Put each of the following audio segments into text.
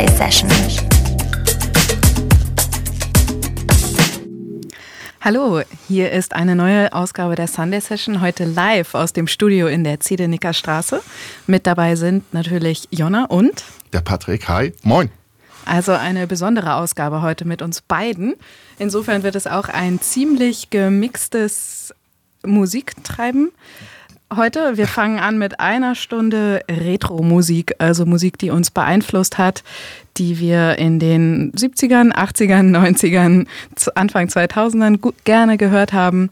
Sunday Session. Hallo, hier ist eine neue Ausgabe der Sunday Session, heute live aus dem Studio in der Zedenicker Straße. Mit dabei sind natürlich Jonna und der Patrick. Hi, moin. Also eine besondere Ausgabe heute mit uns beiden. Insofern wird es auch ein ziemlich gemixtes Musiktreiben heute. Wir fangen an mit einer Stunde Retro-Musik, also Musik, die uns beeinflusst hat, die wir in den 70ern, 80ern, 90ern, Anfang 2000ern gerne gehört haben.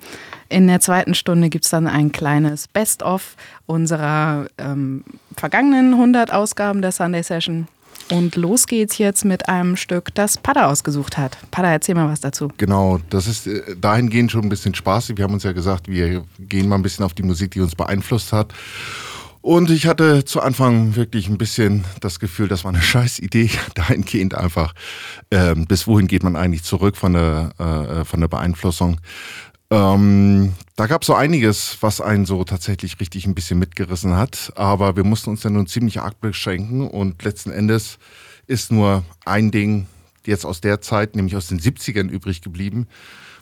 In der zweiten Stunde gibt es dann ein kleines Best-of unserer ähm, vergangenen 100 Ausgaben der Sunday Session. Und los geht's jetzt mit einem Stück, das Pada ausgesucht hat. Pada, erzähl mal was dazu. Genau, das ist äh, dahingehend schon ein bisschen spaßig. Wir haben uns ja gesagt, wir gehen mal ein bisschen auf die Musik, die uns beeinflusst hat. Und ich hatte zu Anfang wirklich ein bisschen das Gefühl, das war eine scheiß Idee, dahingehend einfach, ähm, bis wohin geht man eigentlich zurück von der, äh, von der Beeinflussung. Ähm, da gab es so einiges, was einen so tatsächlich richtig ein bisschen mitgerissen hat. Aber wir mussten uns dann nun ziemlich arg beschränken und letzten Endes ist nur ein Ding jetzt aus der Zeit, nämlich aus den 70ern übrig geblieben,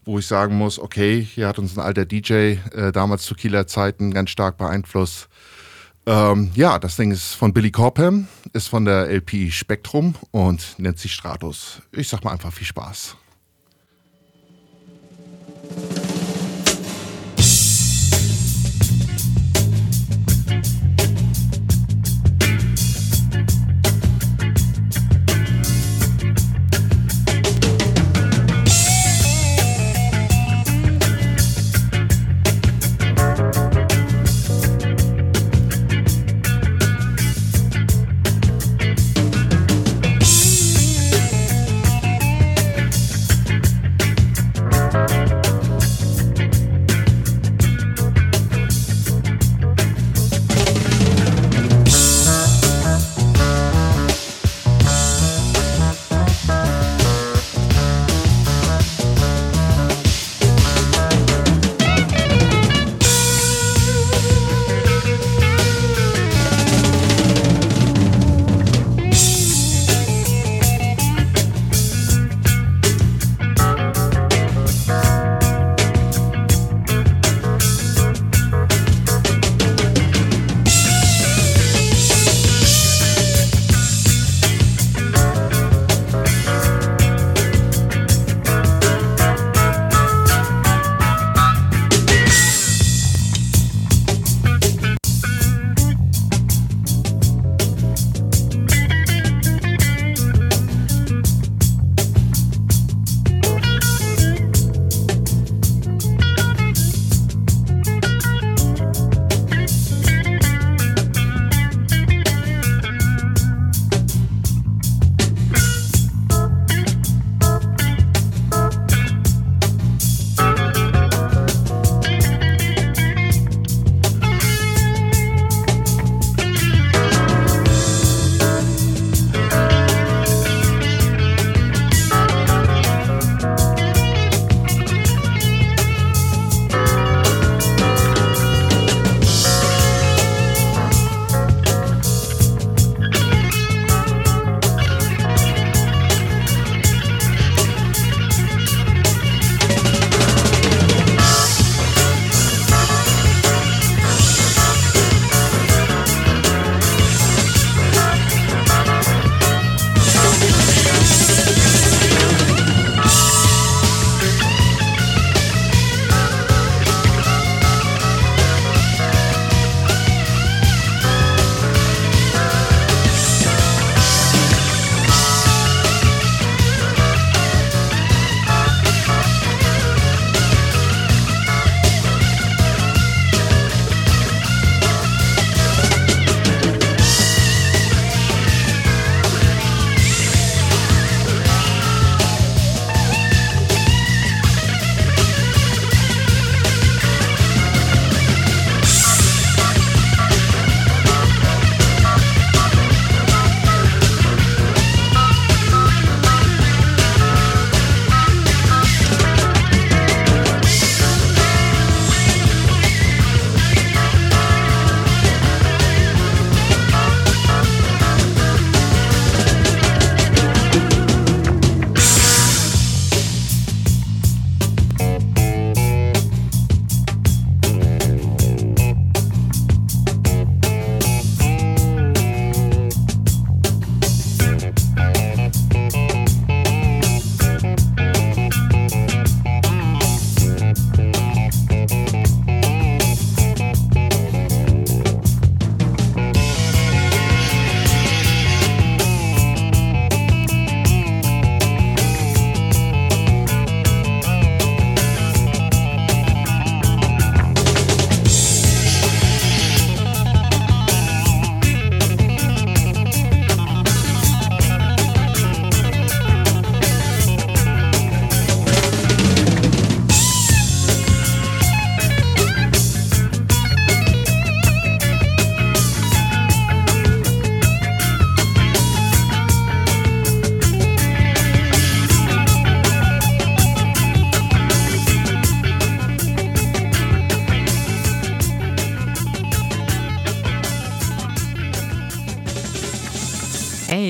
wo ich sagen muss, okay, hier hat uns ein alter DJ äh, damals zu Kieler Zeiten ganz stark beeinflusst. Ähm, ja, das Ding ist von Billy Corpham, ist von der LP Spektrum und nennt sich Stratus. Ich sag mal einfach viel Spaß.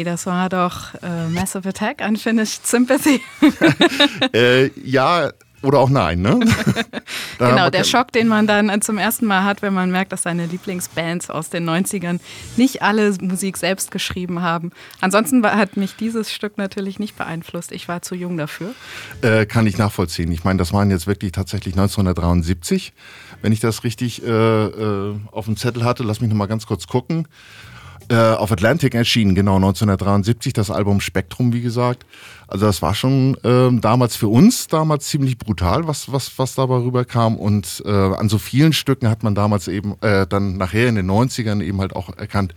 Das war doch äh, Massive Attack, Unfinished Sympathy. äh, ja, oder auch nein, ne? genau, der Schock, den man dann zum ersten Mal hat, wenn man merkt, dass seine Lieblingsbands aus den 90ern nicht alle Musik selbst geschrieben haben. Ansonsten hat mich dieses Stück natürlich nicht beeinflusst. Ich war zu jung dafür. Äh, kann ich nachvollziehen. Ich meine, das waren jetzt wirklich tatsächlich 1973, wenn ich das richtig äh, äh, auf dem Zettel hatte. Lass mich nochmal ganz kurz gucken. Äh, auf Atlantic erschienen, genau 1973, das Album Spektrum, wie gesagt. Also das war schon äh, damals für uns damals ziemlich brutal, was, was, was dabei rüberkam. Und äh, an so vielen Stücken hat man damals eben äh, dann nachher in den 90ern eben halt auch erkannt,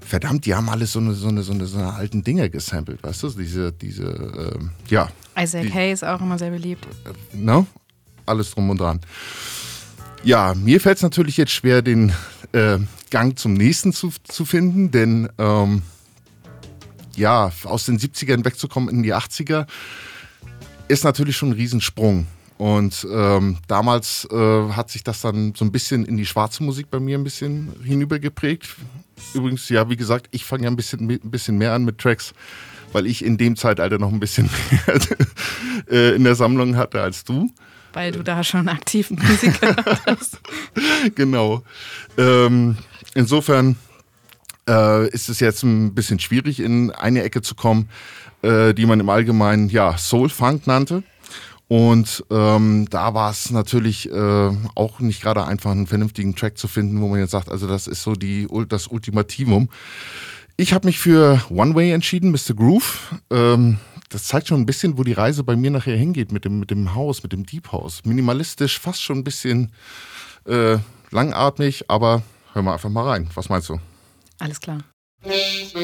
verdammt, die haben alles so eine, so eine, so eine, so eine alten Dinge gesampelt, weißt du? Diese, diese, äh, ja. Isaac die, Hayes auch immer sehr beliebt. Äh, ne? Alles drum und dran. Ja, mir fällt es natürlich jetzt schwer, den äh, Gang zum nächsten zu, zu finden, denn ähm, ja, aus den 70ern wegzukommen in die 80er ist natürlich schon ein Riesensprung. Und ähm, damals äh, hat sich das dann so ein bisschen in die schwarze Musik bei mir ein bisschen hinübergeprägt. Übrigens, ja, wie gesagt, ich fange ja ein bisschen, ein bisschen mehr an mit Tracks, weil ich in dem Zeitalter noch ein bisschen mehr äh, in der Sammlung hatte als du. Weil du da schon aktiven Musiker hast. genau. Ähm, insofern äh, ist es jetzt ein bisschen schwierig, in eine Ecke zu kommen, äh, die man im Allgemeinen ja Soul Funk nannte. Und ähm, da war es natürlich äh, auch nicht gerade einfach, einen vernünftigen Track zu finden, wo man jetzt sagt, also das ist so die, das Ultimativum. Ich habe mich für One Way entschieden, Mr. Groove. Ähm, das zeigt schon ein bisschen, wo die Reise bei mir nachher hingeht mit dem, mit dem Haus, mit dem Deep House. Minimalistisch, fast schon ein bisschen äh, langatmig, aber hör mal einfach mal rein. Was meinst du? Alles klar. Please,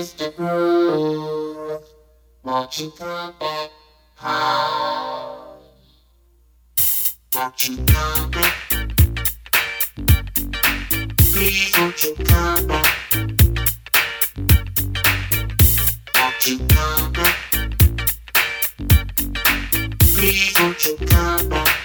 won't you come back?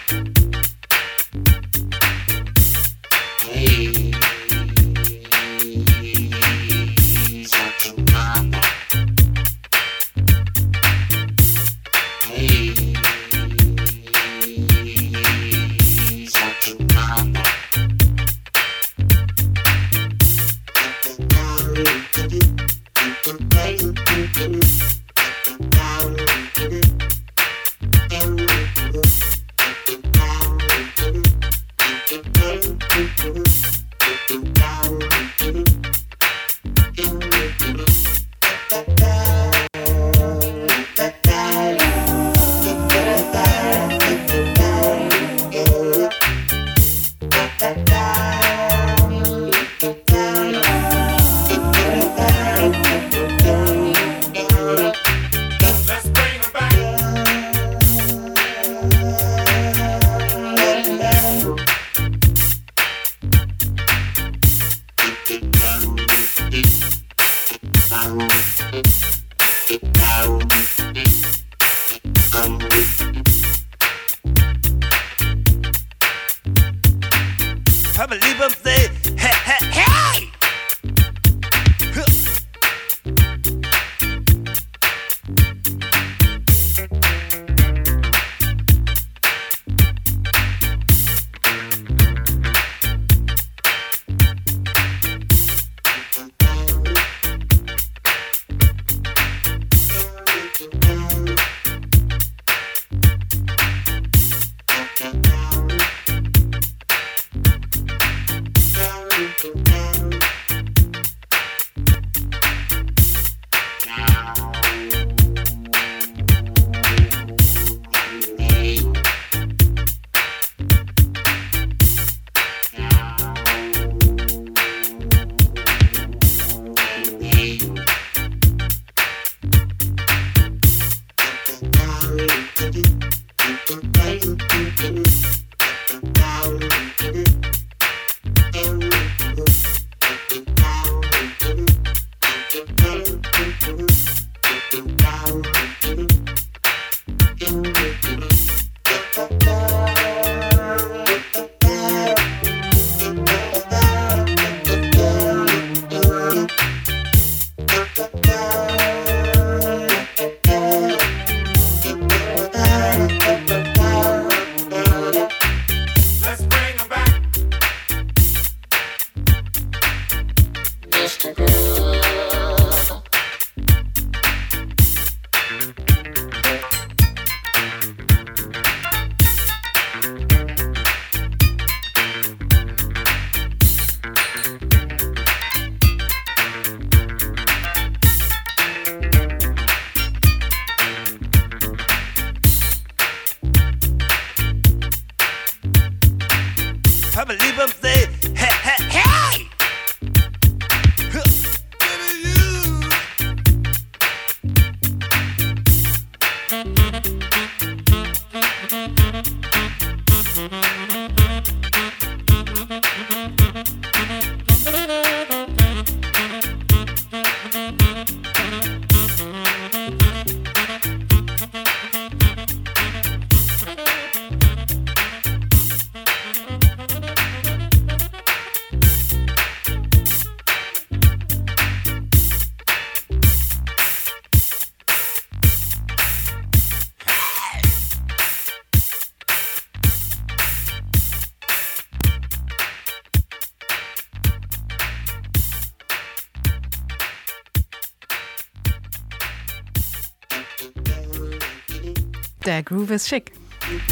Groove ist schick.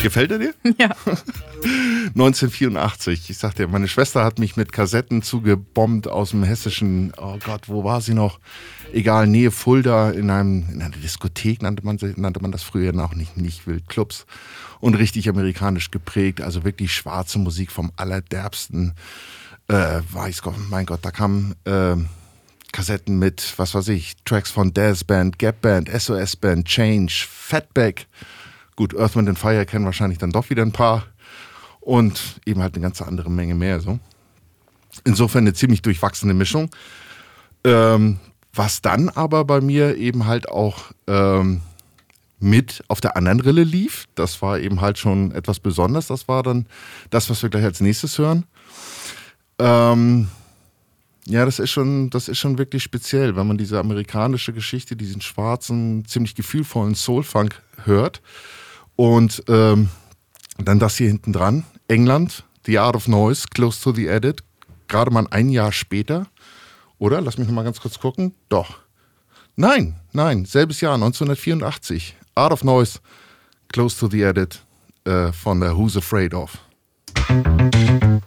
Gefällt er dir? Ja. 1984. Ich sagte, meine Schwester hat mich mit Kassetten zugebombt aus dem hessischen, oh Gott, wo war sie noch? Egal, Nähe Fulda, in, einem, in einer Diskothek nannte man, nannte man das früher noch nicht, nicht Wildclubs. Und richtig amerikanisch geprägt, also wirklich schwarze Musik vom allerderbsten. Äh, weiß Gott, mein Gott, da kamen äh, Kassetten mit, was weiß ich, Tracks von Daz Band, Gap Band, SOS Band, Change, Fatback. Gut, Earth, Wind Fire kennen wahrscheinlich dann doch wieder ein paar und eben halt eine ganze andere Menge mehr. So. Insofern eine ziemlich durchwachsene Mischung. Ähm, was dann aber bei mir eben halt auch ähm, mit auf der anderen Rille lief, das war eben halt schon etwas Besonderes. Das war dann das, was wir gleich als nächstes hören. Ähm, ja, das ist schon, das ist schon wirklich speziell, wenn man diese amerikanische Geschichte, diesen schwarzen, ziemlich gefühlvollen Soul-Funk hört. Und ähm, dann das hier hinten dran, England, The Art of Noise, Close to the Edit, gerade mal ein Jahr später. Oder? Lass mich noch mal ganz kurz gucken. Doch. Nein, nein, selbes Jahr, 1984. Art of Noise, Close to the Edit äh, von der Who's Afraid of. cl-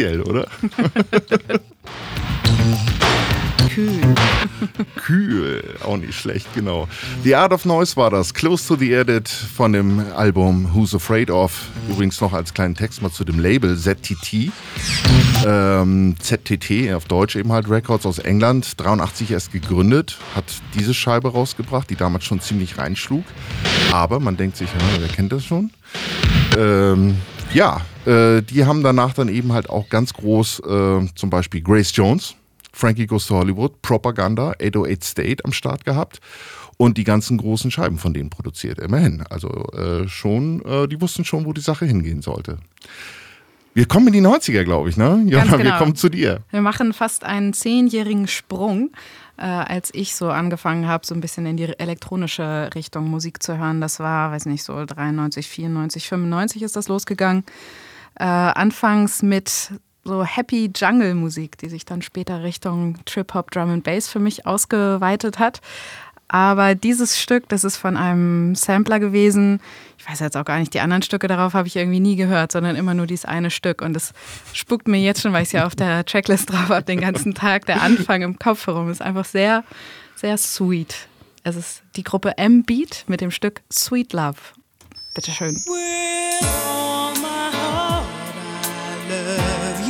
speziell, oder? Kühl. Kühl, auch nicht schlecht, genau. The Art of Noise war das, Close to the Edit von dem Album Who's Afraid of. Übrigens noch als kleinen Text mal zu dem Label ZTT. Ähm, ZTT, auf Deutsch eben halt Records aus England, 83 erst gegründet, hat diese Scheibe rausgebracht, die damals schon ziemlich reinschlug. Aber man denkt sich, ja, wer kennt das schon? Ähm, ja, äh, die haben danach dann eben halt auch ganz groß äh, zum Beispiel Grace Jones, Frankie Goes to Hollywood, Propaganda, 808 State am Start gehabt und die ganzen großen Scheiben von denen produziert, immerhin. Also äh, schon, äh, die wussten schon, wo die Sache hingehen sollte. Wir kommen in die 90er, glaube ich, ne? Ja, Ganz wir genau. kommen zu dir. Wir machen fast einen zehnjährigen Sprung, äh, als ich so angefangen habe, so ein bisschen in die elektronische Richtung Musik zu hören. Das war, weiß nicht, so 93, 94, 95 ist das losgegangen. Äh, anfangs mit so Happy Jungle Musik, die sich dann später Richtung Trip Hop, Drum and Bass für mich ausgeweitet hat. Aber dieses Stück, das ist von einem Sampler gewesen. Ich weiß jetzt auch gar nicht, die anderen Stücke darauf habe ich irgendwie nie gehört, sondern immer nur dieses eine Stück. Und es spuckt mir jetzt schon, weil ich es ja auf der Tracklist drauf habe, den ganzen Tag. Der Anfang im Kopf herum ist einfach sehr, sehr sweet. Es ist die Gruppe M-Beat mit dem Stück Sweet Love. Bitteschön. With all my heart, I love you,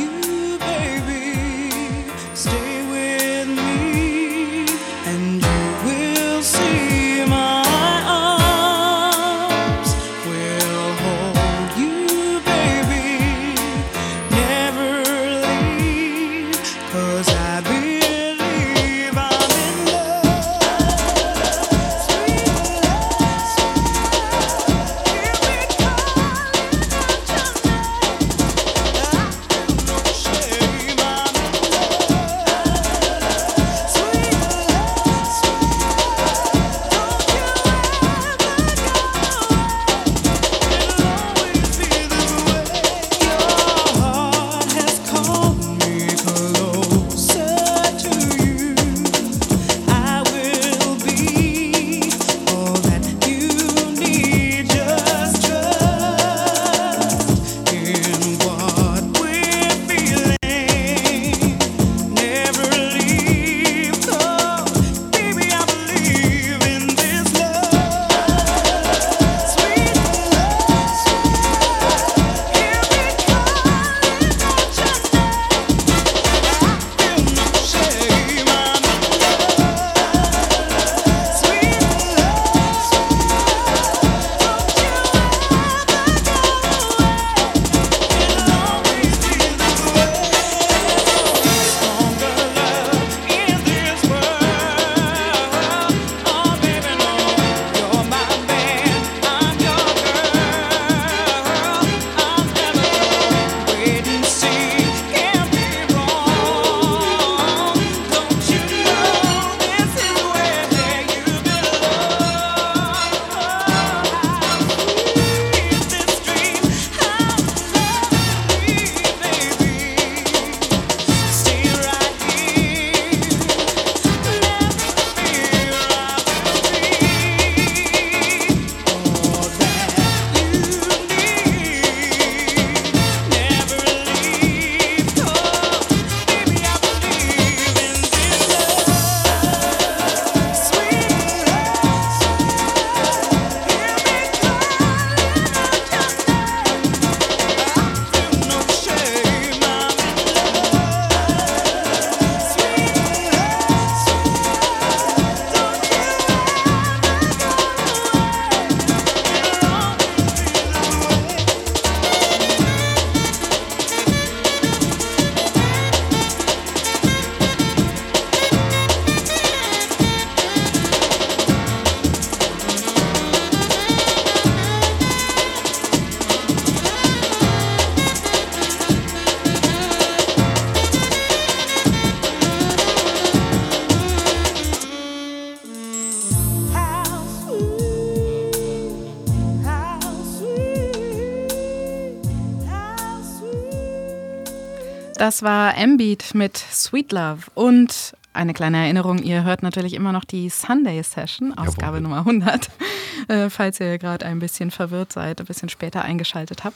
Das war M-Beat mit Sweet Love und eine kleine Erinnerung, ihr hört natürlich immer noch die Sunday Session, Ausgabe Jawohl. Nummer 100, äh, falls ihr gerade ein bisschen verwirrt seid, ein bisschen später eingeschaltet habt.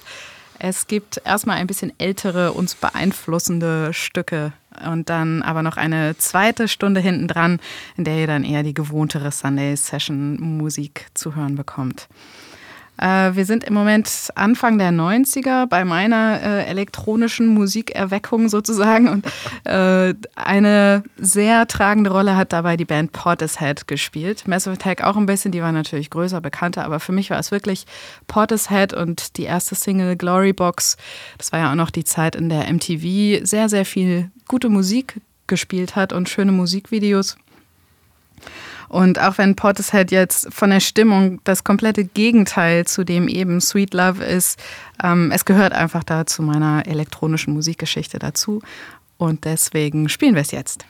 Es gibt erstmal ein bisschen ältere, uns beeinflussende Stücke und dann aber noch eine zweite Stunde hinten dran, in der ihr dann eher die gewohntere Sunday Session Musik zu hören bekommt. Äh, wir sind im Moment Anfang der 90er bei meiner äh, elektronischen Musikerweckung sozusagen. Und äh, eine sehr tragende Rolle hat dabei die Band Portishead gespielt. Massive Attack auch ein bisschen, die war natürlich größer, bekannter, aber für mich war es wirklich Portishead und die erste Single Glory Box. Das war ja auch noch die Zeit, in der MTV sehr, sehr viel gute Musik gespielt hat und schöne Musikvideos. Und auch wenn Portishead jetzt von der Stimmung das komplette Gegenteil zu dem eben Sweet Love ist, ähm, es gehört einfach da zu meiner elektronischen Musikgeschichte dazu. Und deswegen spielen wir es jetzt.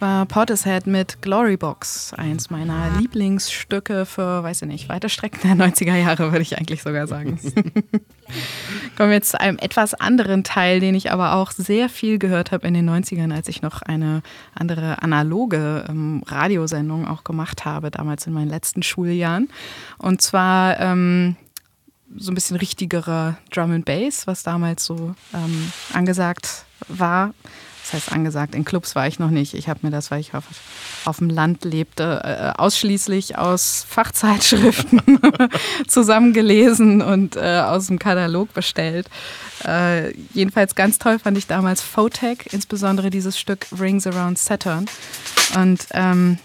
Das war Portishead mit Glory Box, eins meiner Lieblingsstücke für, weiß ich nicht, weite Strecken der 90er Jahre, würde ich eigentlich sogar sagen. Kommen wir jetzt zu einem etwas anderen Teil, den ich aber auch sehr viel gehört habe in den 90ern, als ich noch eine andere analoge ähm, Radiosendung auch gemacht habe, damals in meinen letzten Schuljahren. Und zwar ähm, so ein bisschen richtigerer Drum and Bass, was damals so ähm, angesagt war. Das heißt angesagt, in Clubs war ich noch nicht. Ich habe mir das, weil ich auf, auf dem Land lebte, äh, ausschließlich aus Fachzeitschriften zusammengelesen und äh, aus dem Katalog bestellt. Äh, jedenfalls ganz toll fand ich damals Photech, insbesondere dieses Stück Rings Around Saturn. Und ähm,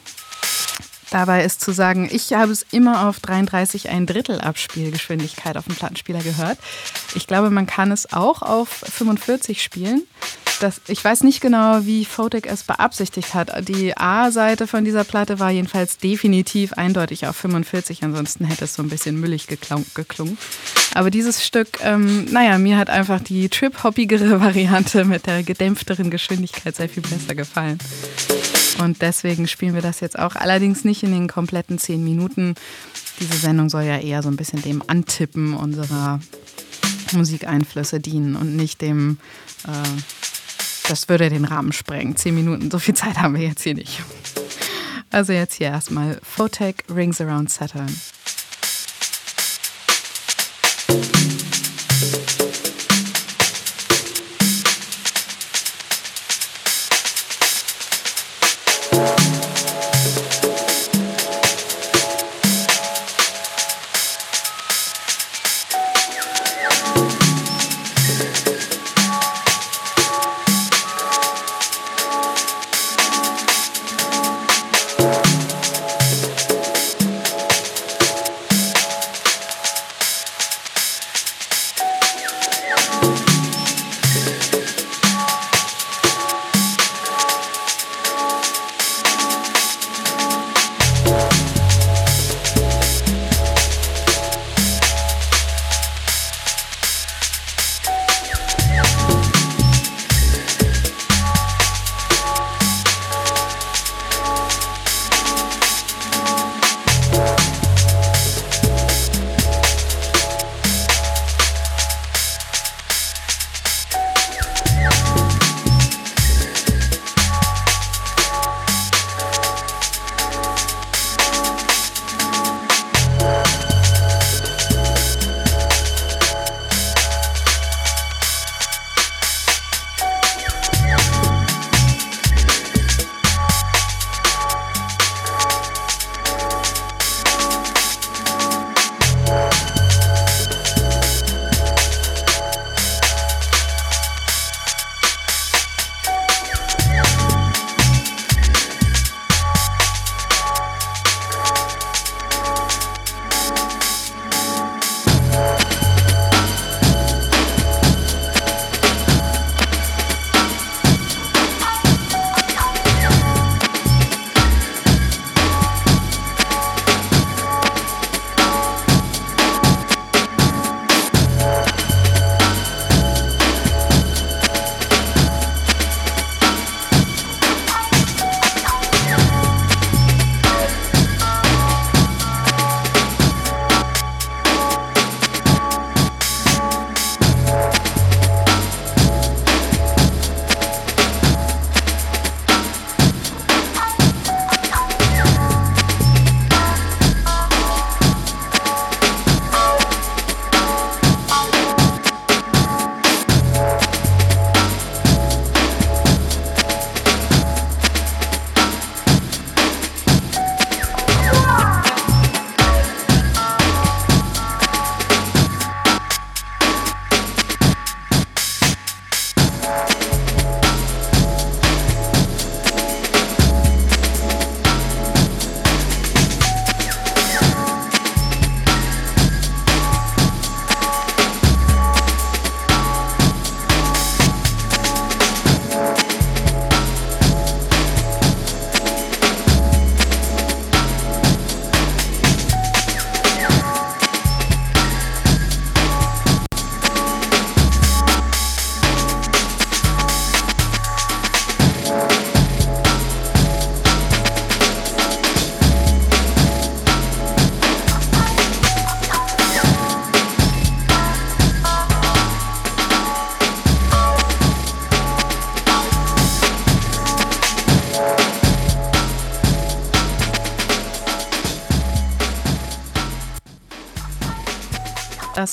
Dabei ist zu sagen, ich habe es immer auf 33 ein Drittel Abspielgeschwindigkeit auf dem Plattenspieler gehört. Ich glaube, man kann es auch auf 45 spielen. Das, ich weiß nicht genau, wie Photek es beabsichtigt hat. Die A-Seite von dieser Platte war jedenfalls definitiv eindeutig auf 45, ansonsten hätte es so ein bisschen müllig geklungen. geklungen. Aber dieses Stück, ähm, naja, mir hat einfach die trip-hoppigere Variante mit der gedämpfteren Geschwindigkeit sehr viel besser gefallen. Und deswegen spielen wir das jetzt auch. Allerdings nicht in den kompletten zehn Minuten. Diese Sendung soll ja eher so ein bisschen dem Antippen unserer Musikeinflüsse dienen und nicht dem, äh, das würde den Rahmen sprengen. Zehn Minuten, so viel Zeit haben wir jetzt hier nicht. Also jetzt hier erstmal Photech Rings Around Saturn.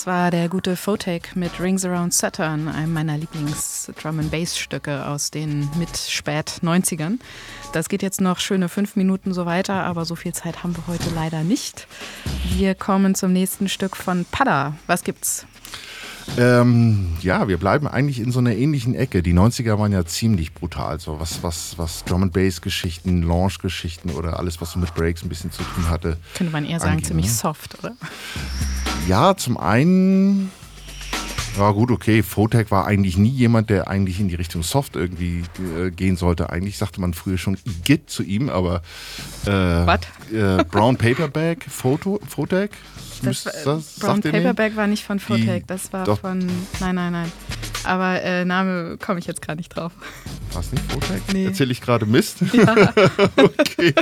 Das war der gute Photek mit Rings Around Saturn, einem meiner Lieblings-Drum and Bass-Stücke aus den mit spät 90ern. Das geht jetzt noch schöne fünf Minuten so weiter, aber so viel Zeit haben wir heute leider nicht. Wir kommen zum nächsten Stück von Pada. Was gibt's? Ähm, ja, wir bleiben eigentlich in so einer ähnlichen Ecke. Die 90er waren ja ziemlich brutal. So was, was, was Drum and Bass Geschichten, Launch Geschichten oder alles, was so mit Breaks ein bisschen zu tun hatte. Könnte man eher sagen, Anging, ziemlich ne? soft, oder? Ja, zum einen. Ja gut, okay. Photec war eigentlich nie jemand, der eigentlich in die Richtung Soft irgendwie äh, gehen sollte. Eigentlich sagte man früher schon Igitt zu ihm, aber äh, Was? äh, Brown Paperback, Photo, Photec? Das, das- Brown ihr nicht? Paperback war nicht von Die- das war doch. von. Nein, nein, nein. Aber äh, Name komme ich jetzt gerade nicht drauf. War es nicht Photec? Nee. Erzähle ich gerade Mist? okay.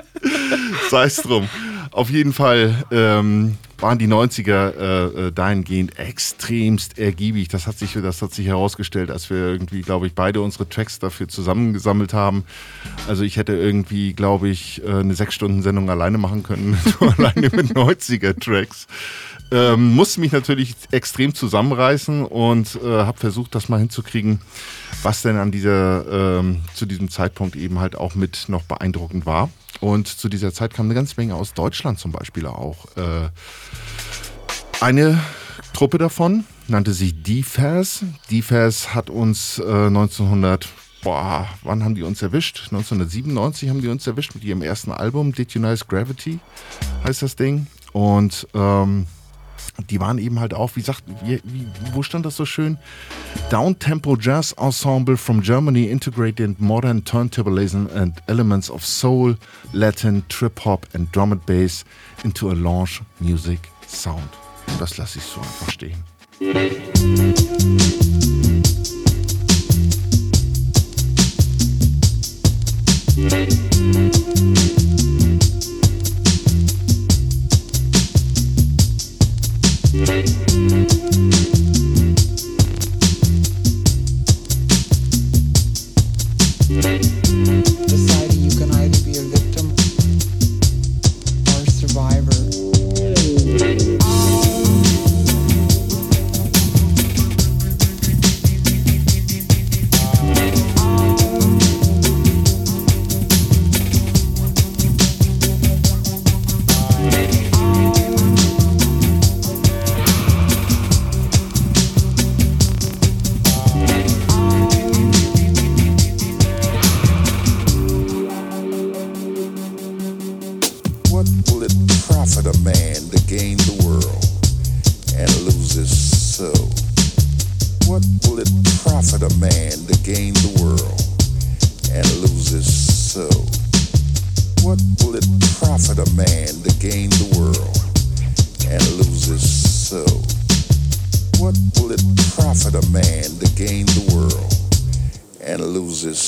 Sei es drum. Auf jeden Fall ähm, waren die 90er äh, äh, dahingehend extremst ergiebig. Das hat, sich, das hat sich herausgestellt, als wir irgendwie, glaube ich, beide unsere Tracks dafür zusammengesammelt haben. Also ich hätte irgendwie, glaube ich, äh, eine sechs Stunden Sendung alleine machen können, alleine mit 90er Tracks. Ähm, musste mich natürlich extrem zusammenreißen und äh, habe versucht, das mal hinzukriegen, was denn an dieser, ähm, zu diesem Zeitpunkt eben halt auch mit noch beeindruckend war. Und zu dieser Zeit kam eine ganze Menge aus Deutschland zum Beispiel auch. Äh, eine Truppe davon nannte sich DFAS. DFAS hat uns äh, 1900, boah, wann haben die uns erwischt? 1997 haben die uns erwischt mit ihrem ersten Album, Did You Nice Gravity, heißt das Ding. Und ähm, die waren eben halt auch, wie sagt, wie, wie, wo stand das so schön? Downtempo Jazz Ensemble from Germany integrated modern turntablism and elements of soul, Latin, Trip Hop and Drum and Bass into a launch music sound. Das lasse ich so einfach stehen. deciding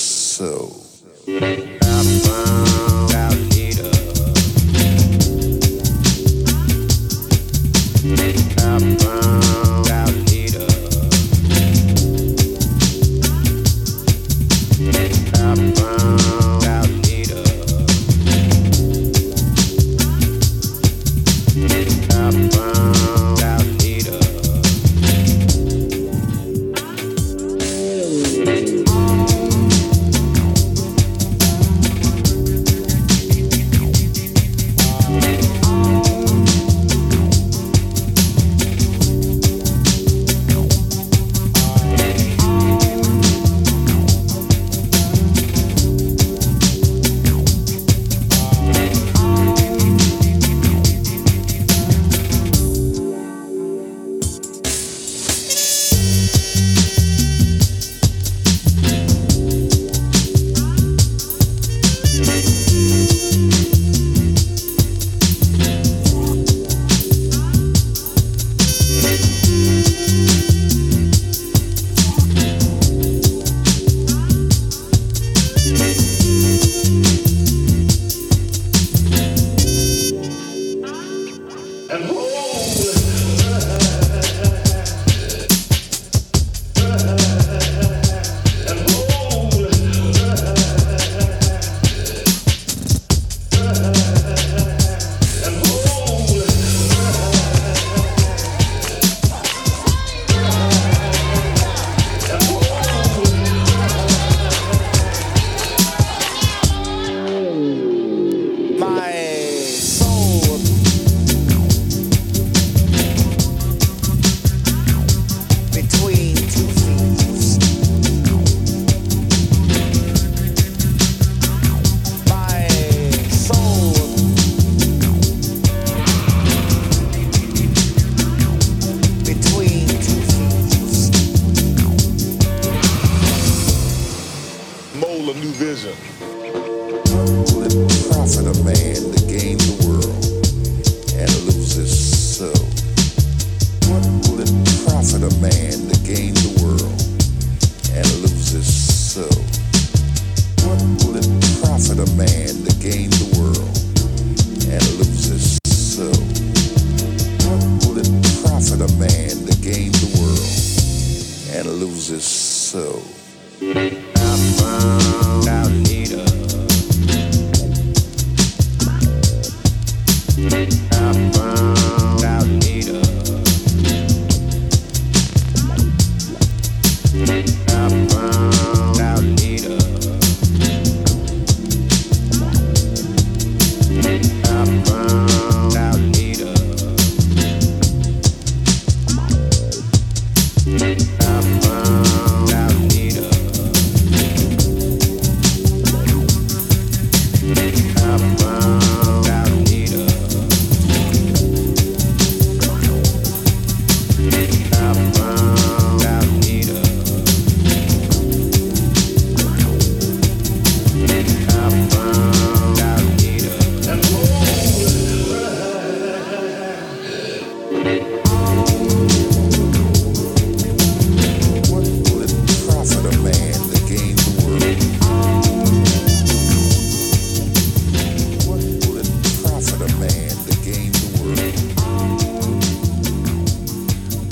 so.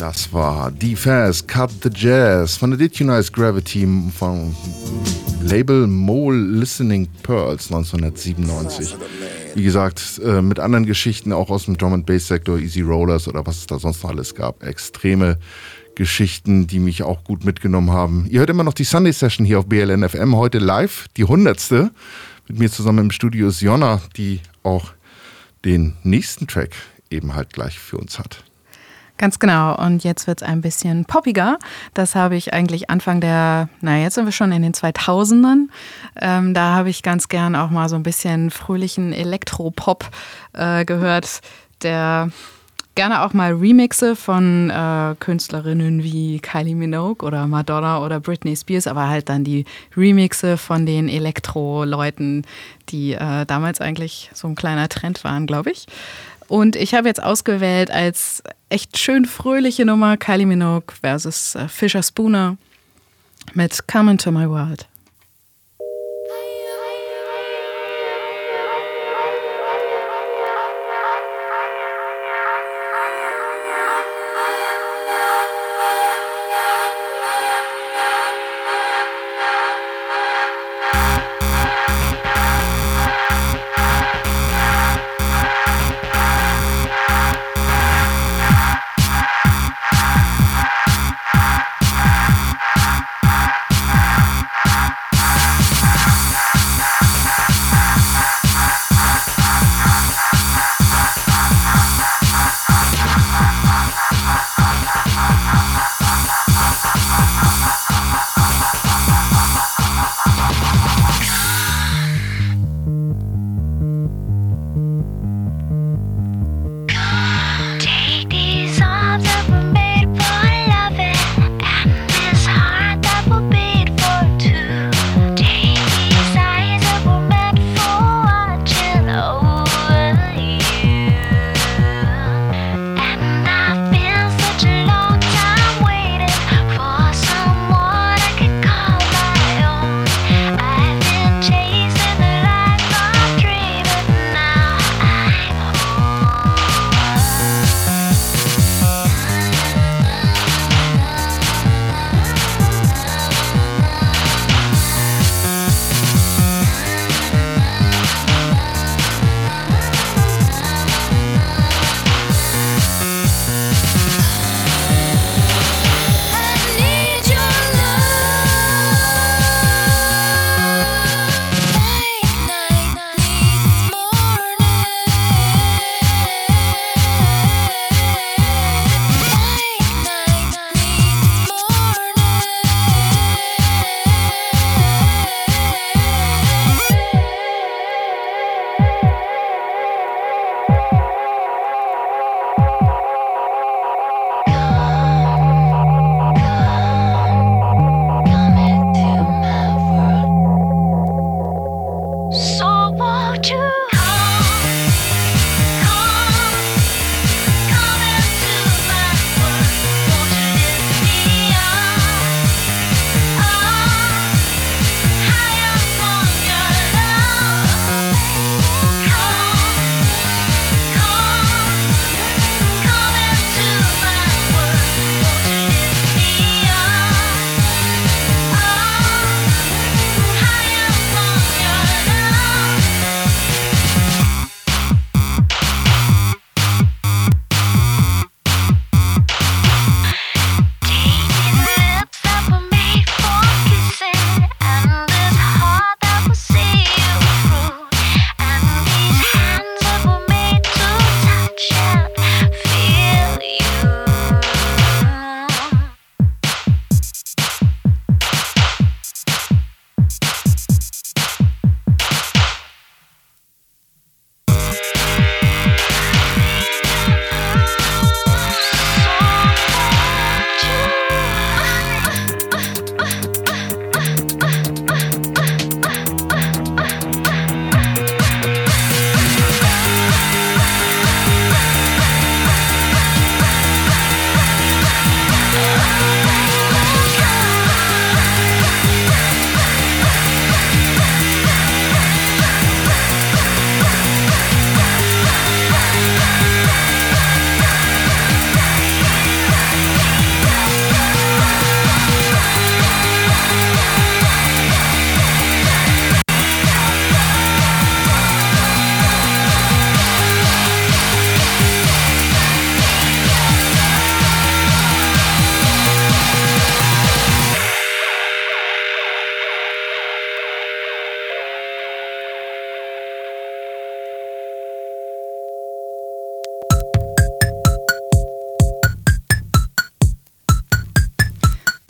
Das war D-Fast, Cut the Jazz von der Did Gravity vom Label Mole Listening Pearls 1997. Wie gesagt, äh, mit anderen Geschichten auch aus dem Drum and Bass Sektor, Easy Rollers oder was es da sonst noch alles gab. Extreme Geschichten, die mich auch gut mitgenommen haben. Ihr hört immer noch die Sunday Session hier auf BLN FM, heute live, die hundertste. Mit mir zusammen im Studio ist Jonna, die auch den nächsten Track eben halt gleich für uns hat. Ganz genau. Und jetzt wird es ein bisschen poppiger. Das habe ich eigentlich Anfang der, na jetzt sind wir schon in den 2000ern. Ähm, da habe ich ganz gern auch mal so ein bisschen fröhlichen Elektropop äh, gehört, der gerne auch mal Remixe von äh, Künstlerinnen wie Kylie Minogue oder Madonna oder Britney Spears, aber halt dann die Remixe von den Elektro-Leuten, die äh, damals eigentlich so ein kleiner Trend waren, glaube ich. Und ich habe jetzt ausgewählt als echt schön fröhliche Nummer Kylie Minogue versus äh, Fisher Spooner mit Come Into My World.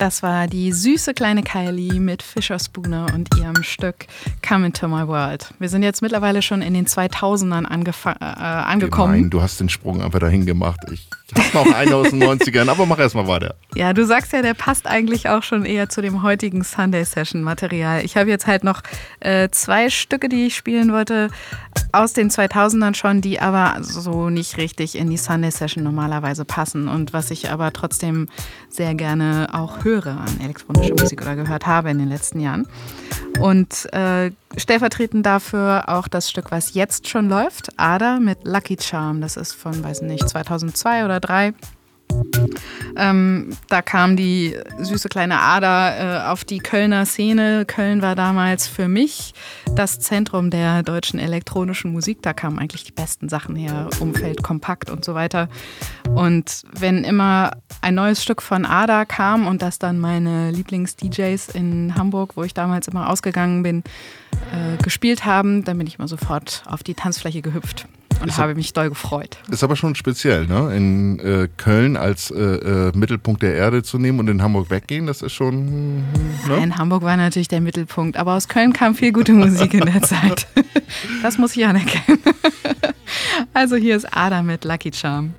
Das war die süße kleine Kylie mit Fischer Spooner und ihrem Stück Come Into My World. Wir sind jetzt mittlerweile schon in den 2000ern angefa- äh, angekommen. Nein, du hast den Sprung einfach dahin gemacht. Ich hab noch einen aus den 90ern, aber mach erst mal weiter. Ja, du sagst ja, der passt eigentlich auch schon eher zu dem heutigen Sunday Session Material. Ich habe jetzt halt noch äh, zwei Stücke, die ich spielen wollte, aus den 2000ern schon, die aber so nicht richtig in die Sunday Session normalerweise passen und was ich aber trotzdem sehr gerne auch höre an elektronischer Musik oder gehört habe in den letzten Jahren. Und äh, stellvertretend dafür auch das Stück, was jetzt schon läuft, Ada mit Lucky Charm. Das ist von, weiß nicht, 2002 oder 2003. Ähm, da kam die süße kleine Ader äh, auf die Kölner Szene. Köln war damals für mich das Zentrum der deutschen elektronischen Musik. Da kamen eigentlich die besten Sachen her, Umfeld, Kompakt und so weiter. Und wenn immer ein neues Stück von Ada kam und das dann meine Lieblings-DJs in Hamburg, wo ich damals immer ausgegangen bin, äh, gespielt haben, dann bin ich immer sofort auf die Tanzfläche gehüpft und habe mich doll gefreut. Ist aber schon speziell, ne? In äh, Köln als äh, äh, Mittelpunkt der Erde zu nehmen und in Hamburg weggehen, das ist schon. Ne? In Hamburg war natürlich der Mittelpunkt, aber aus Köln kam viel gute Musik in der Zeit. Das muss ich anerkennen. Also hier ist Ada mit Lucky Charm.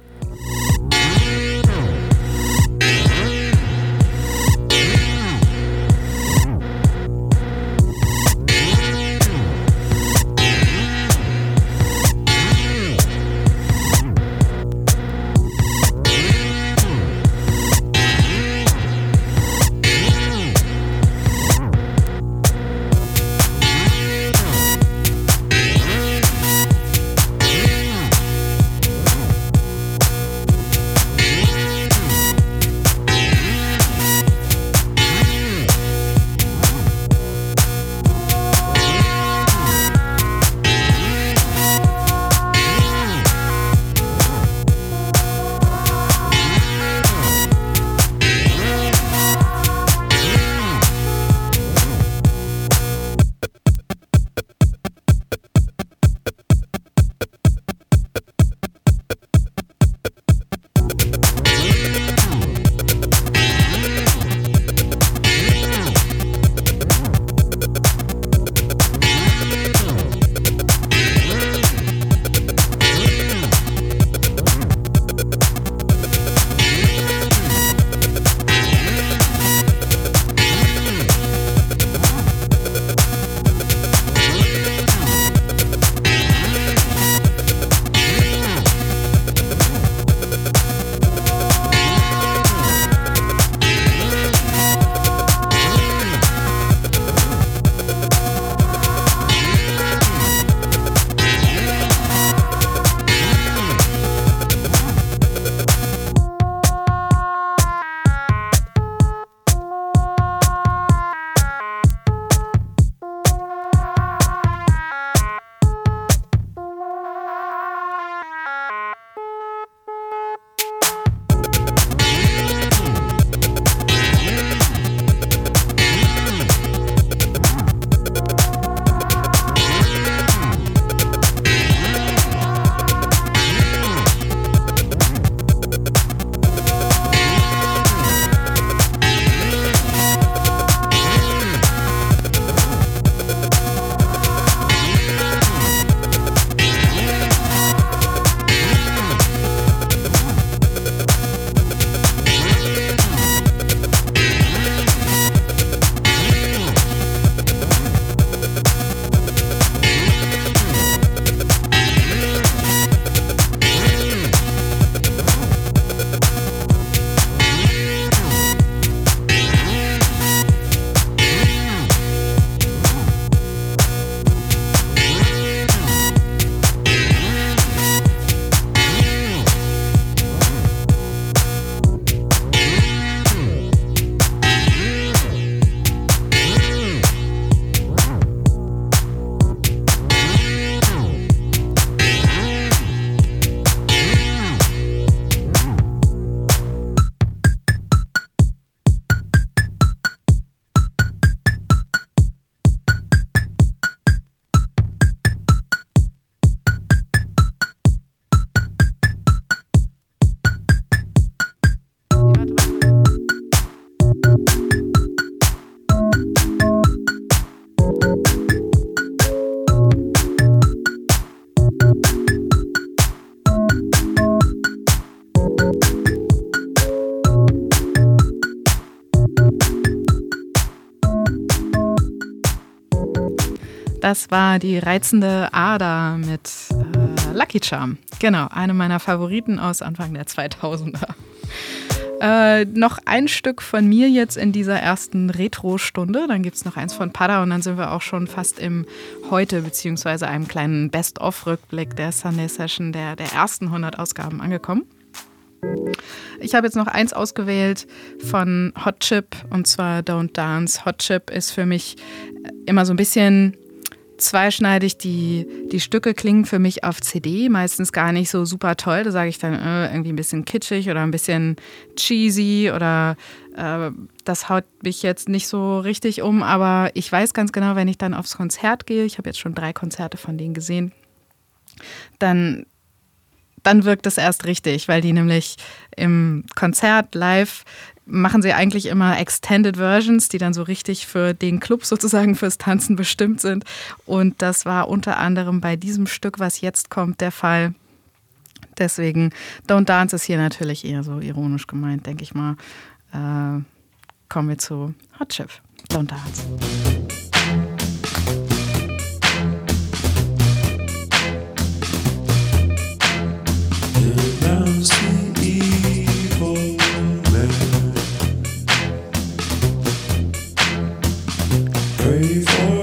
Das war die reizende Ada mit äh, Lucky Charm. Genau, eine meiner Favoriten aus Anfang der 2000er. Äh, noch ein Stück von mir jetzt in dieser ersten Retro-Stunde. Dann gibt es noch eins von Pada und dann sind wir auch schon fast im Heute, beziehungsweise einem kleinen Best-of-Rückblick der Sunday Session der, der ersten 100 Ausgaben angekommen. Ich habe jetzt noch eins ausgewählt von Hot Chip und zwar Don't Dance. Hot Chip ist für mich immer so ein bisschen zweischneidig. Die, die Stücke klingen für mich auf CD meistens gar nicht so super toll. Da sage ich dann äh, irgendwie ein bisschen kitschig oder ein bisschen cheesy oder äh, das haut mich jetzt nicht so richtig um. Aber ich weiß ganz genau, wenn ich dann aufs Konzert gehe, ich habe jetzt schon drei Konzerte von denen gesehen, dann dann wirkt es erst richtig, weil die nämlich im Konzert live machen sie eigentlich immer Extended Versions, die dann so richtig für den Club sozusagen fürs Tanzen bestimmt sind. Und das war unter anderem bei diesem Stück, was jetzt kommt, der Fall. Deswegen, Don't Dance ist hier natürlich eher so ironisch gemeint, denke ich mal. Äh, kommen wir zu Hot Chip. Don't Dance. Pray for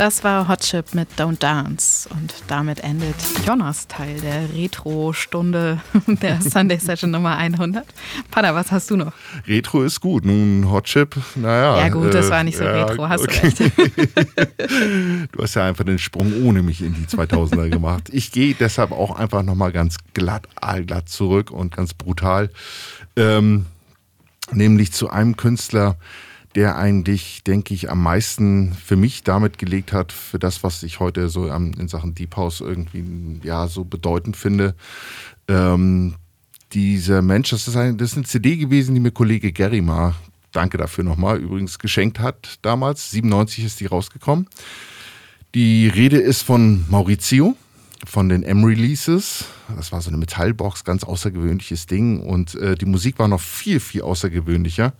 Das war Hot Chip mit Don't Dance und damit endet Jonas Teil der Retro-Stunde der Sunday Session Nummer 100. Pada, was hast du noch? Retro ist gut. Nun, Hot Chip, naja. Ja gut, das äh, war nicht so ja, retro, hast okay. du recht. Du hast ja einfach den Sprung ohne mich in die 2000er gemacht. Ich gehe deshalb auch einfach nochmal ganz glatt, allglatt zurück und ganz brutal. Ähm, nämlich zu einem Künstler, der eigentlich, denke ich, am meisten für mich damit gelegt hat, für das, was ich heute so in Sachen Deep House irgendwie ja so bedeutend finde. Ähm, dieser Mensch, das ist, ein, das ist eine CD gewesen, die mir Kollege mal, danke dafür nochmal, übrigens geschenkt hat damals. 97 ist die rausgekommen. Die Rede ist von Maurizio, von den M-Releases. Das war so eine Metallbox, ganz außergewöhnliches Ding. Und äh, die Musik war noch viel, viel außergewöhnlicher,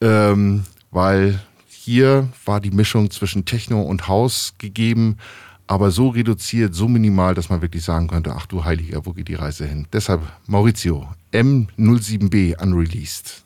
ähm, weil hier war die Mischung zwischen Techno und House gegeben, aber so reduziert, so minimal, dass man wirklich sagen könnte, ach du Heiliger, wo geht die Reise hin? Deshalb Maurizio, M07B unreleased.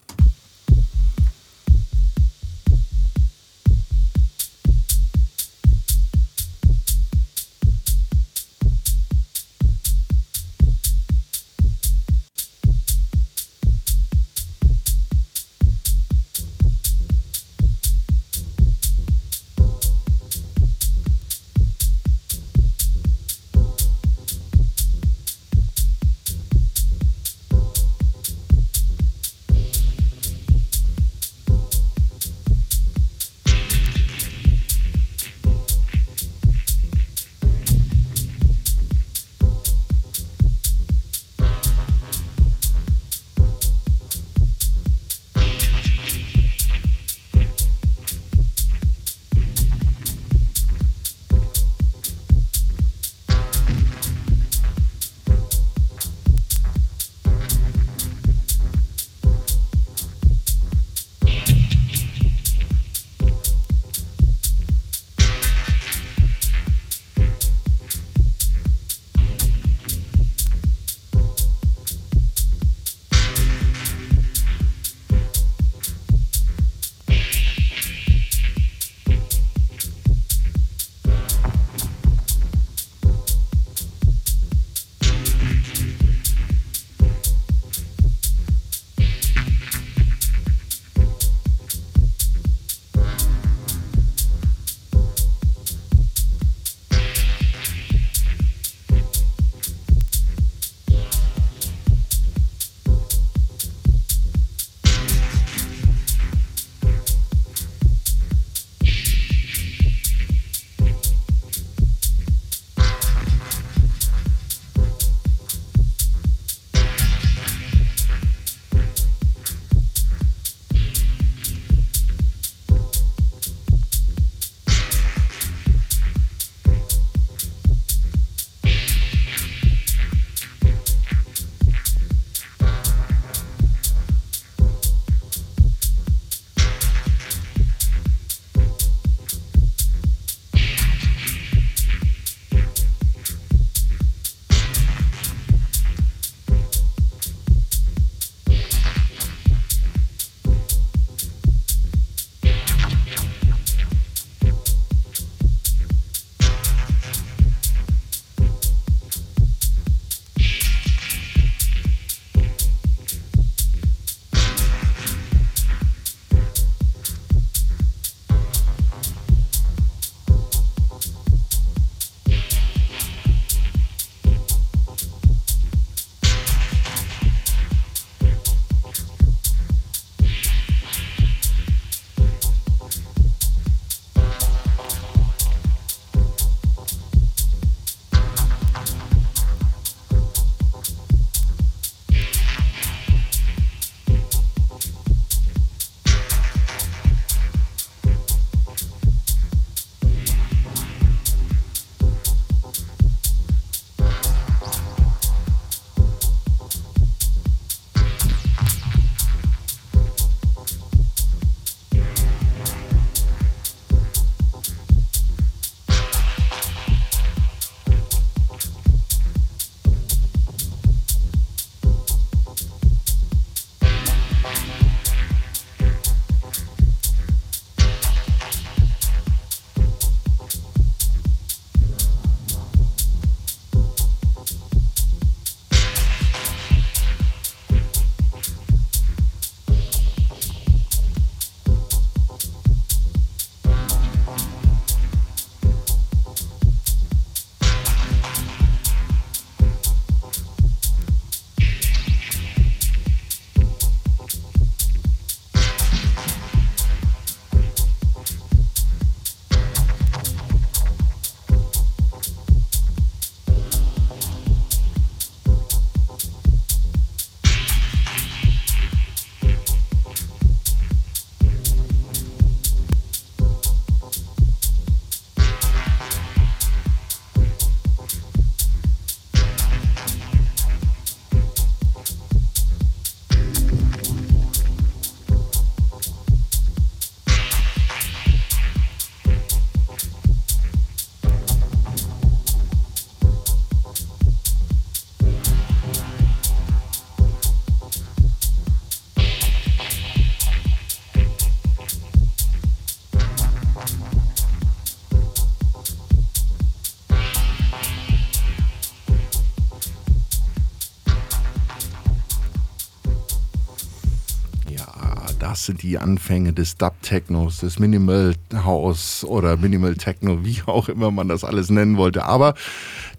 Das sind die Anfänge des Dub-Technos, des Minimal House oder Minimal Techno, wie auch immer man das alles nennen wollte. Aber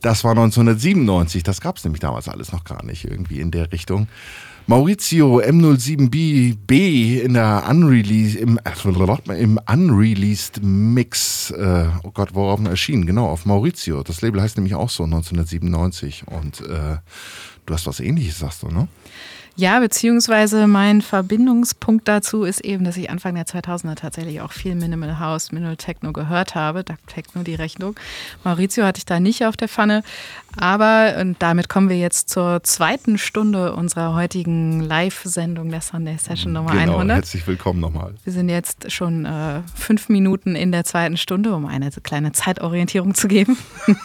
das war 1997, das gab es nämlich damals alles noch gar nicht irgendwie in der Richtung. Maurizio M07B B in der Unreleased, im, im Unreleased Mix, äh, oh Gott, worauf erschienen? Genau, auf Maurizio. Das Label heißt nämlich auch so 1997 und äh, du hast was ähnliches, sagst du, ne? Ja, beziehungsweise mein Verbindungspunkt dazu ist eben, dass ich Anfang der 2000er tatsächlich auch viel Minimal House, Minimal Techno gehört habe. Da Techno die Rechnung. Maurizio hatte ich da nicht auf der Pfanne. Aber und damit kommen wir jetzt zur zweiten Stunde unserer heutigen Live-Sendung der Sunday Session Nummer genau, 100. Herzlich willkommen nochmal. Wir sind jetzt schon äh, fünf Minuten in der zweiten Stunde, um eine kleine Zeitorientierung zu geben.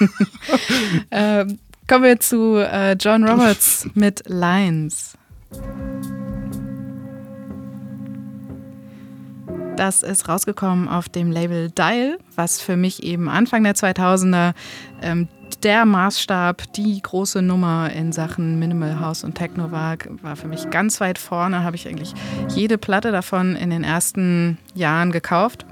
ähm, kommen wir zu äh, John Roberts mit Lines. Das ist rausgekommen auf dem Label Dial, was für mich eben Anfang der 2000er ähm, der Maßstab, die große Nummer in Sachen Minimal House und Techno war, war für mich ganz weit vorne. Habe ich eigentlich jede Platte davon in den ersten Jahren gekauft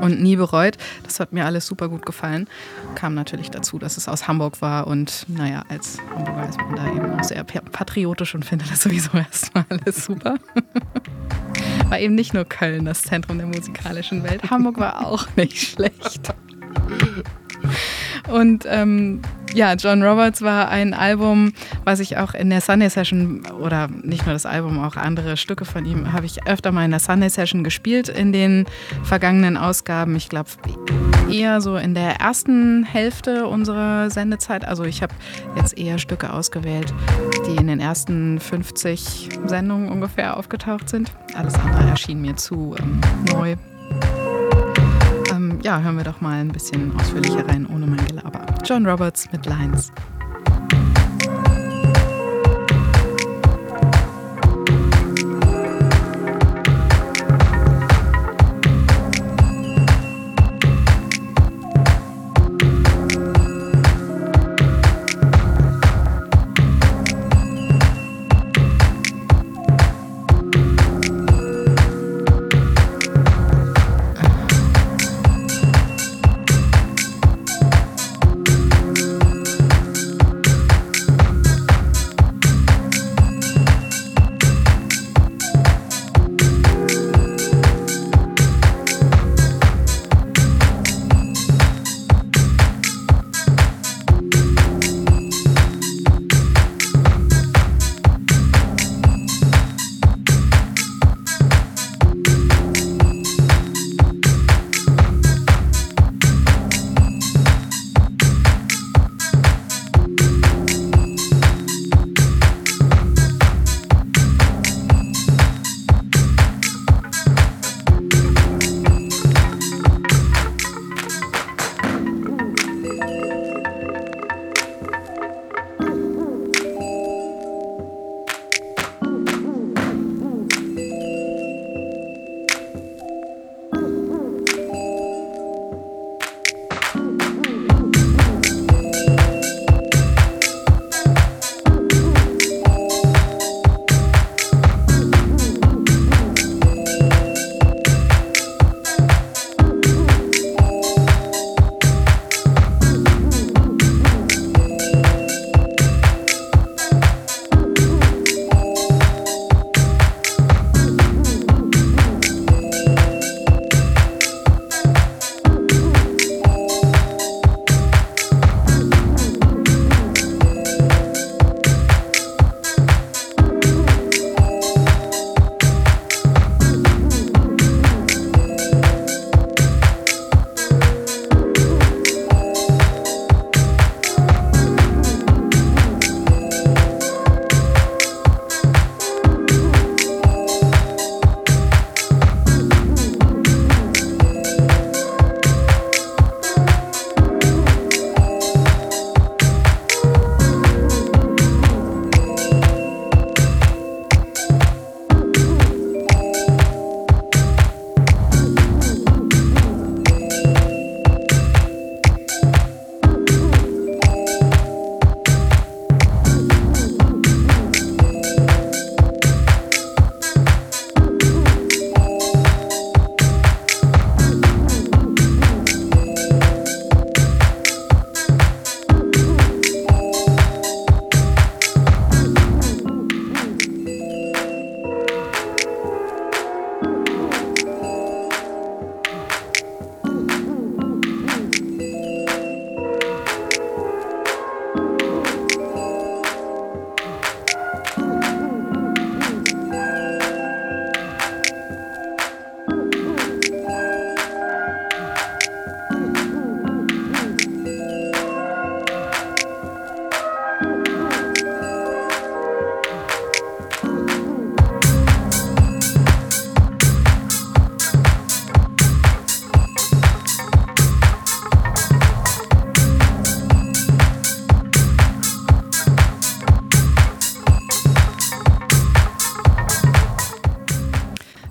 und nie bereut. Das hat mir alles super gut gefallen. Kam natürlich dazu, dass es aus Hamburg war und naja, als Hamburger ist man da eben auch sehr patriotisch und findet das sowieso erstmal alles super. War eben nicht nur Köln das Zentrum der musikalischen Welt, Hamburg war auch nicht schlecht. Und ähm, ja, John Roberts war ein Album, was ich auch in der Sunday Session oder nicht nur das Album, auch andere Stücke von ihm habe ich öfter mal in der Sunday Session gespielt in den vergangenen Ausgaben. Ich glaube eher so in der ersten Hälfte unserer Sendezeit. Also ich habe jetzt eher Stücke ausgewählt, die in den ersten 50 Sendungen ungefähr aufgetaucht sind. Alles andere erschien mir zu ähm, neu ja, hören wir doch mal ein bisschen ausführlicher rein, ohne mein Gelaber. John Roberts mit Lines.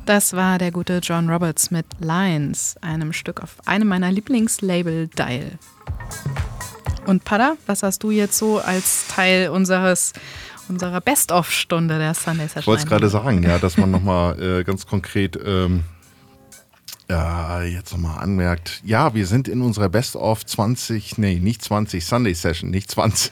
Das war der gute John Roberts mit Lines, einem Stück auf einem meiner Lieblingslabel Dial. Und Pada, was hast du jetzt so als Teil unseres unserer Best-of-Stunde der Sunday Session? Ich wollte es gerade sagen, ja, dass man nochmal äh, ganz konkret ähm, ja, jetzt nochmal anmerkt, ja, wir sind in unserer Best of 20, nee, nicht 20, Sunday Session, nicht 20.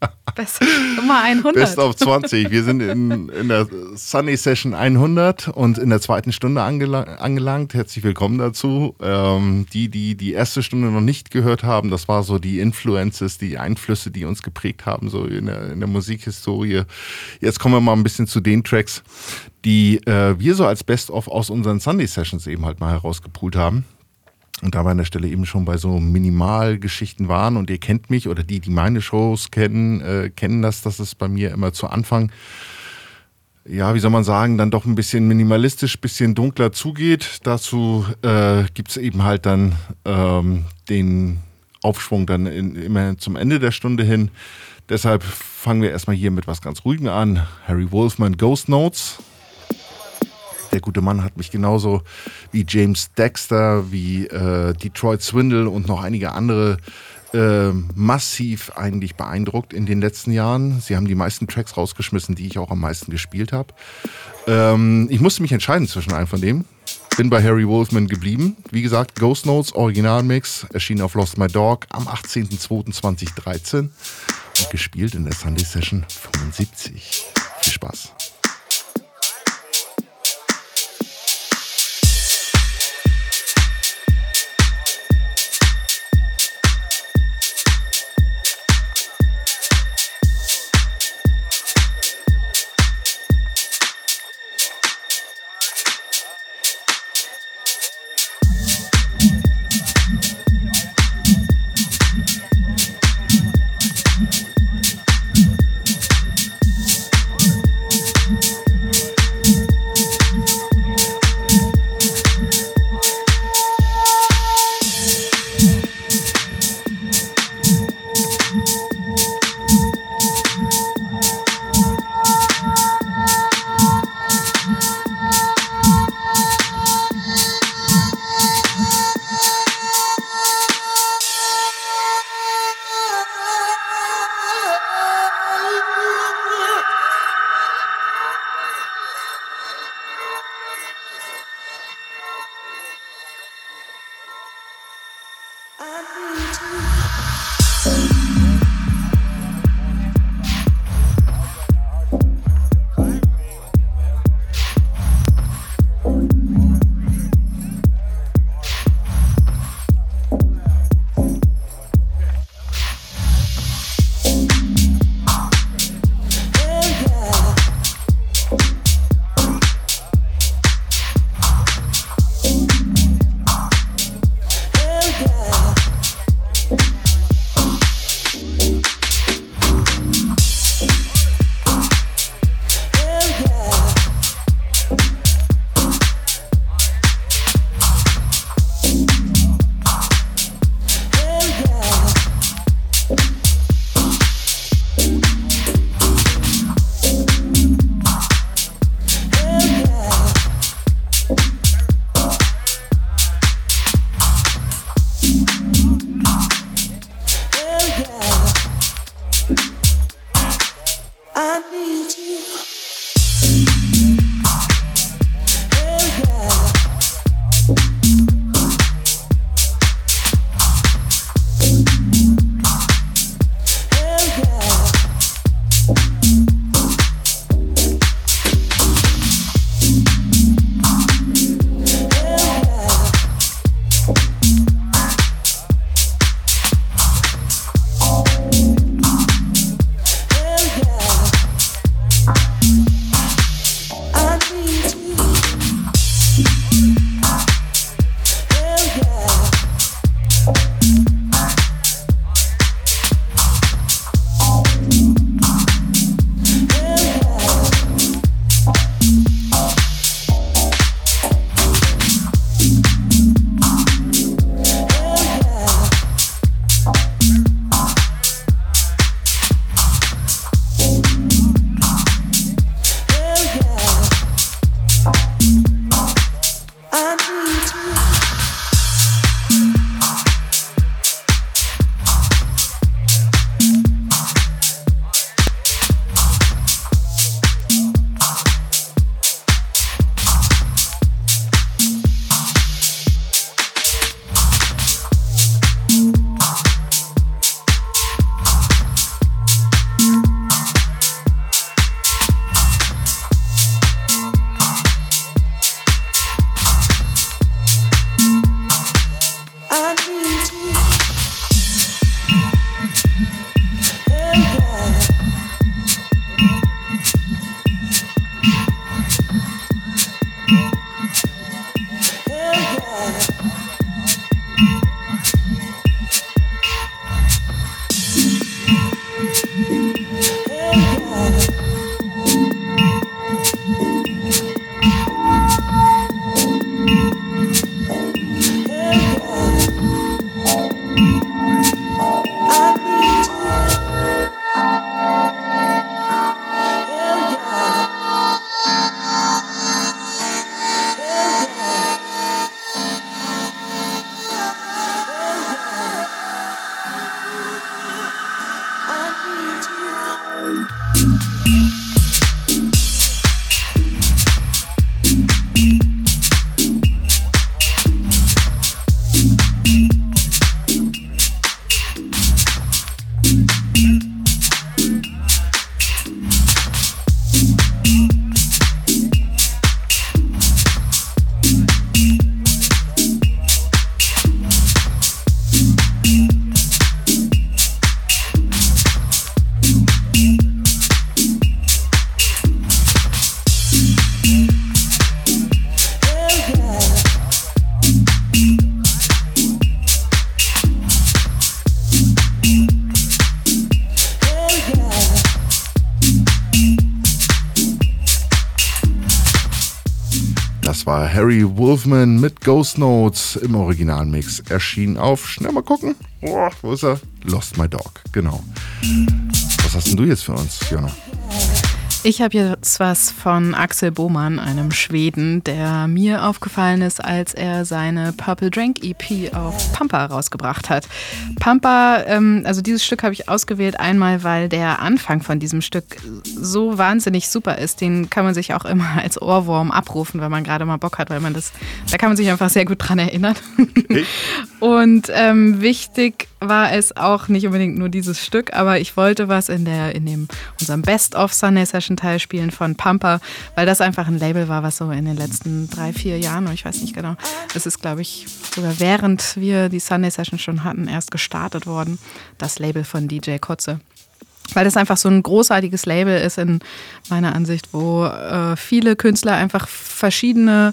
Best Nummer 100. Best of 20. Wir sind in, in der Sunday Session 100 und in der zweiten Stunde angela angelangt. Herzlich willkommen dazu. Ähm, die, die die erste Stunde noch nicht gehört haben, das war so die Influences, die Einflüsse, die uns geprägt haben, so in der, in der Musikhistorie. Jetzt kommen wir mal ein bisschen zu den Tracks, die äh, wir so als Best-of aus unseren Sunday Sessions eben halt mal herausgepult haben. Und da wir an der Stelle eben schon bei so Minimalgeschichten waren und ihr kennt mich oder die, die meine Shows kennen, äh, kennen das, dass es bei mir immer zu Anfang, ja, wie soll man sagen, dann doch ein bisschen minimalistisch, bisschen dunkler zugeht. Dazu äh, gibt es eben halt dann ähm, den Aufschwung dann in, immer zum Ende der Stunde hin. Deshalb fangen wir erstmal hier mit was ganz Ruhigem an. Harry Wolfman Ghost Notes. Der gute Mann hat mich genauso wie James Dexter, wie äh, Detroit Swindle und noch einige andere äh, massiv eigentlich beeindruckt in den letzten Jahren. Sie haben die meisten Tracks rausgeschmissen, die ich auch am meisten gespielt habe. Ähm, ich musste mich entscheiden zwischen einem von dem. Bin bei Harry Wolfman geblieben. Wie gesagt, Ghost Notes Originalmix erschien auf Lost My Dog am 18.02.2013 und gespielt in der Sunday Session 75. Viel Spaß. Wolfman mit Ghost Notes im Originalmix. Erschien auf, schnell mal gucken. Oh, wo ist er? Lost My Dog, genau. Was hast denn du jetzt für uns, Fiona? Ich habe jetzt was von Axel Bohmann, einem Schweden, der mir aufgefallen ist, als er seine Purple Drank EP auf Pampa rausgebracht hat. Pampa, ähm, also dieses Stück habe ich ausgewählt, einmal weil der Anfang von diesem Stück so wahnsinnig super ist. Den kann man sich auch immer als Ohrwurm abrufen, wenn man gerade mal Bock hat, weil man das, da kann man sich einfach sehr gut dran erinnern. Und ähm, wichtig war es auch nicht unbedingt nur dieses Stück, aber ich wollte was in der in dem unserem Best of Sunday Session Teil spielen von Pampa, weil das einfach ein Label war, was so in den letzten drei vier Jahren, ich weiß nicht genau, das ist glaube ich sogar während wir die Sunday Session schon hatten erst gestartet worden, das Label von DJ Kotze. Weil das einfach so ein großartiges Label ist in meiner Ansicht, wo äh, viele Künstler einfach verschiedene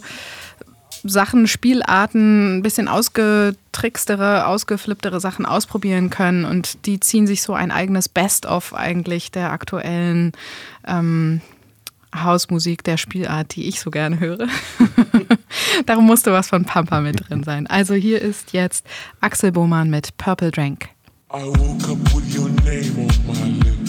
Sachen, Spielarten, ein bisschen ausgetrickstere, ausgeflipptere Sachen ausprobieren können und die ziehen sich so ein eigenes Best-of eigentlich der aktuellen ähm, Hausmusik der Spielart, die ich so gerne höre. Darum musste was von Pampa mit drin sein. Also hier ist jetzt Axel Bohmann mit Purple Drank. I woke up with your name on my lips.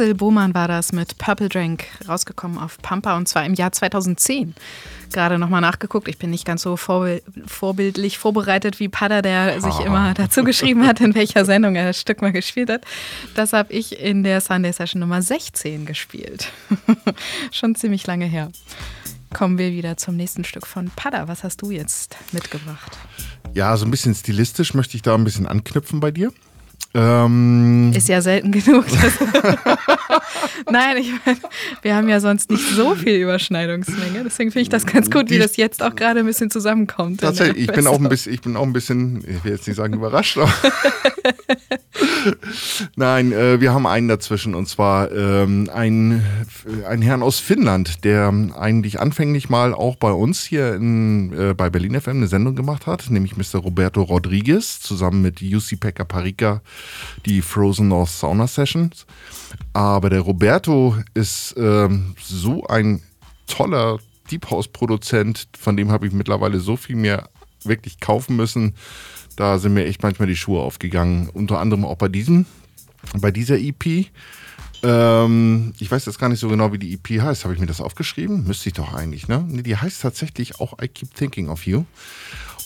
Axel Bohmann war das mit Purple Drank rausgekommen auf Pampa und zwar im Jahr 2010. Gerade nochmal nachgeguckt. Ich bin nicht ganz so vorbild vorbildlich vorbereitet wie Pada, der sich immer dazu geschrieben hat, in welcher Sendung er das Stück mal gespielt hat. Das habe ich in der Sunday Session Nummer 16 gespielt. Schon ziemlich lange her. Kommen wir wieder zum nächsten Stück von Pada. Was hast du jetzt mitgebracht? Ja, so ein bisschen stilistisch möchte ich da ein bisschen anknüpfen bei dir. Ähm, Ist ja selten genug. Nein, ich meine, wir haben ja sonst nicht so viel Überschneidungsmenge. Deswegen finde ich das ganz gut, wie das jetzt auch gerade ein bisschen zusammenkommt. Tatsächlich, ich bin auch ein bisschen, ich bin auch ein bisschen, ich will jetzt nicht sagen überrascht, aber Nein, äh, wir haben einen dazwischen und zwar ähm, ein, ein Herrn aus Finnland, der eigentlich anfänglich mal auch bei uns hier in, äh, bei Berlin FM eine Sendung gemacht hat, nämlich Mr. Roberto Rodriguez zusammen mit Jussi Pekka Parika, die Frozen North Sauna Sessions. Aber der Roberto ist ähm, so ein toller Deep House Produzent, von dem habe ich mittlerweile so viel mehr wirklich kaufen müssen. Da sind mir echt manchmal die Schuhe aufgegangen. Unter anderem auch bei diesem, bei dieser EP. Ähm, ich weiß jetzt gar nicht so genau, wie die EP heißt. Habe ich mir das aufgeschrieben? Müsste ich doch eigentlich, ne? Nee, die heißt tatsächlich auch I Keep Thinking of You.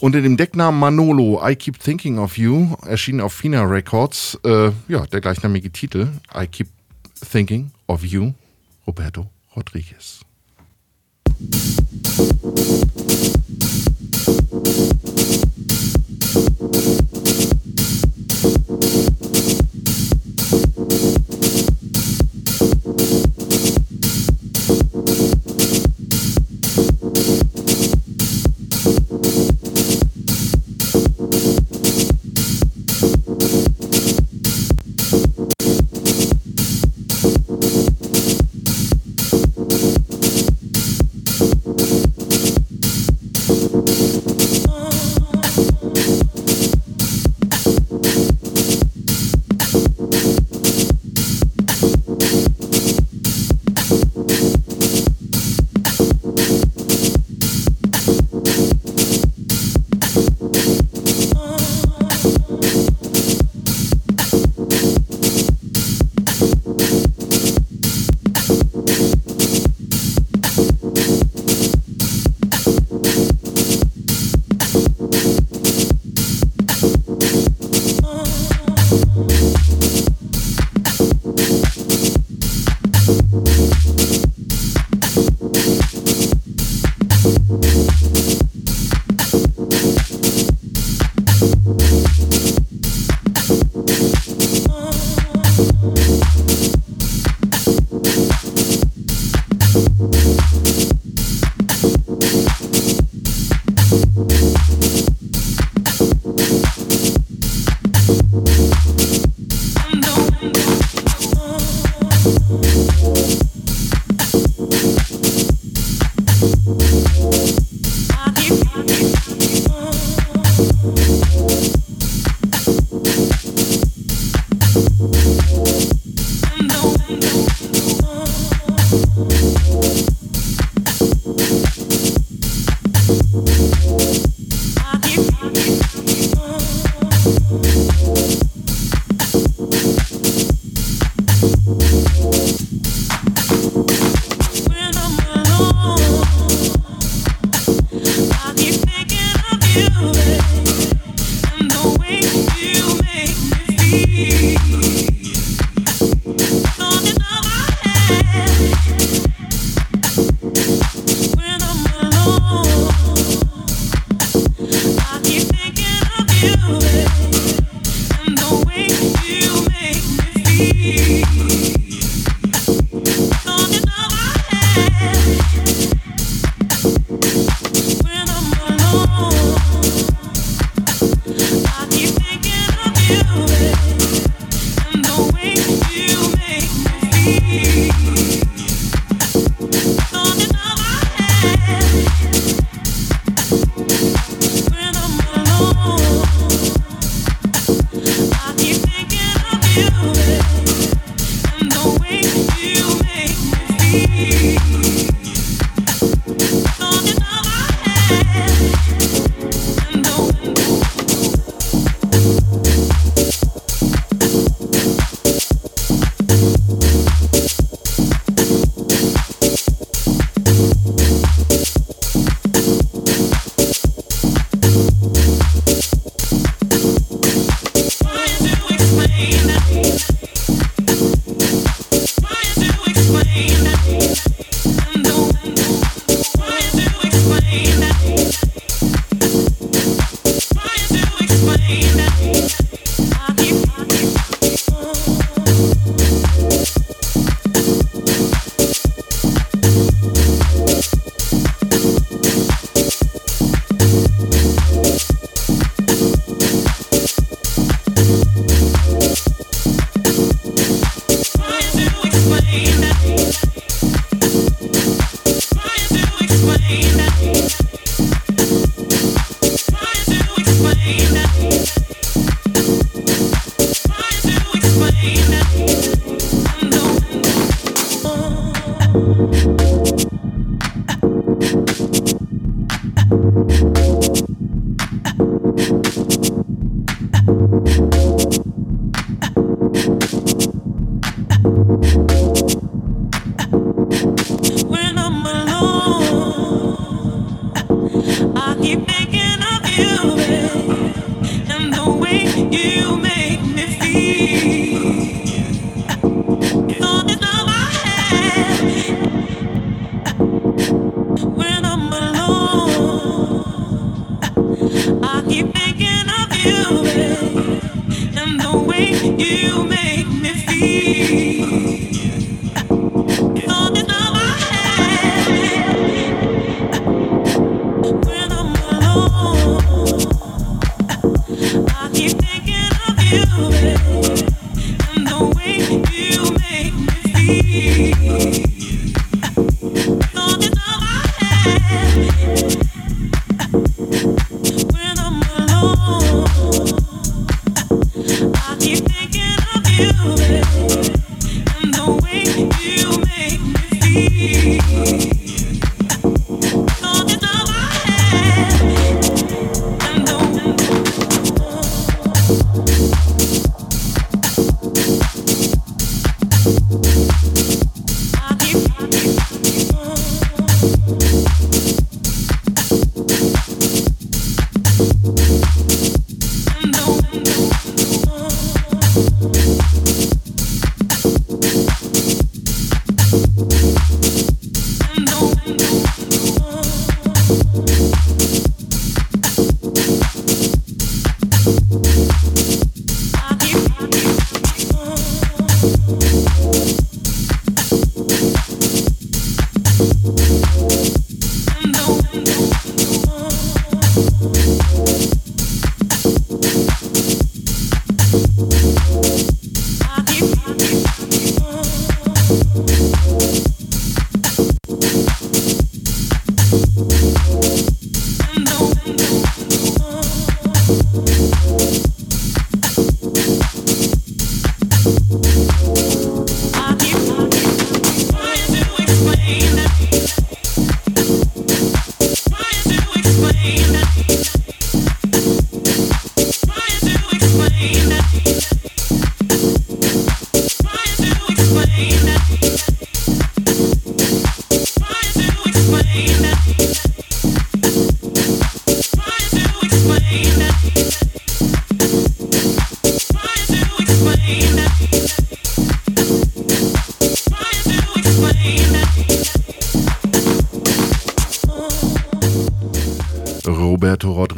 Unter dem Decknamen Manolo, I Keep Thinking of You, erschien auf Fina Records, äh, ja, der gleichnamige Titel, I Keep Thinking of You, Roberto Rodriguez.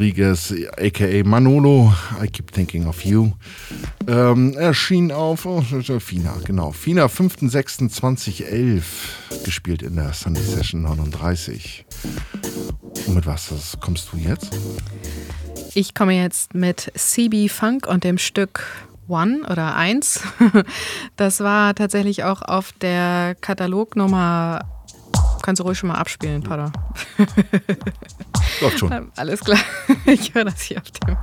Rodriguez, aka Manolo, I Keep Thinking of You, ähm, erschien auf oh, FINA, genau, FINA 5.6.2011, gespielt in der Sunday Session 39. Und mit was das kommst du jetzt? Ich komme jetzt mit CB Funk und dem Stück One oder Eins. Das war tatsächlich auch auf der Katalognummer. Kannst du ruhig schon mal abspielen, Pada. Läuft schon. Alles klar. Ich höre das hier auf dem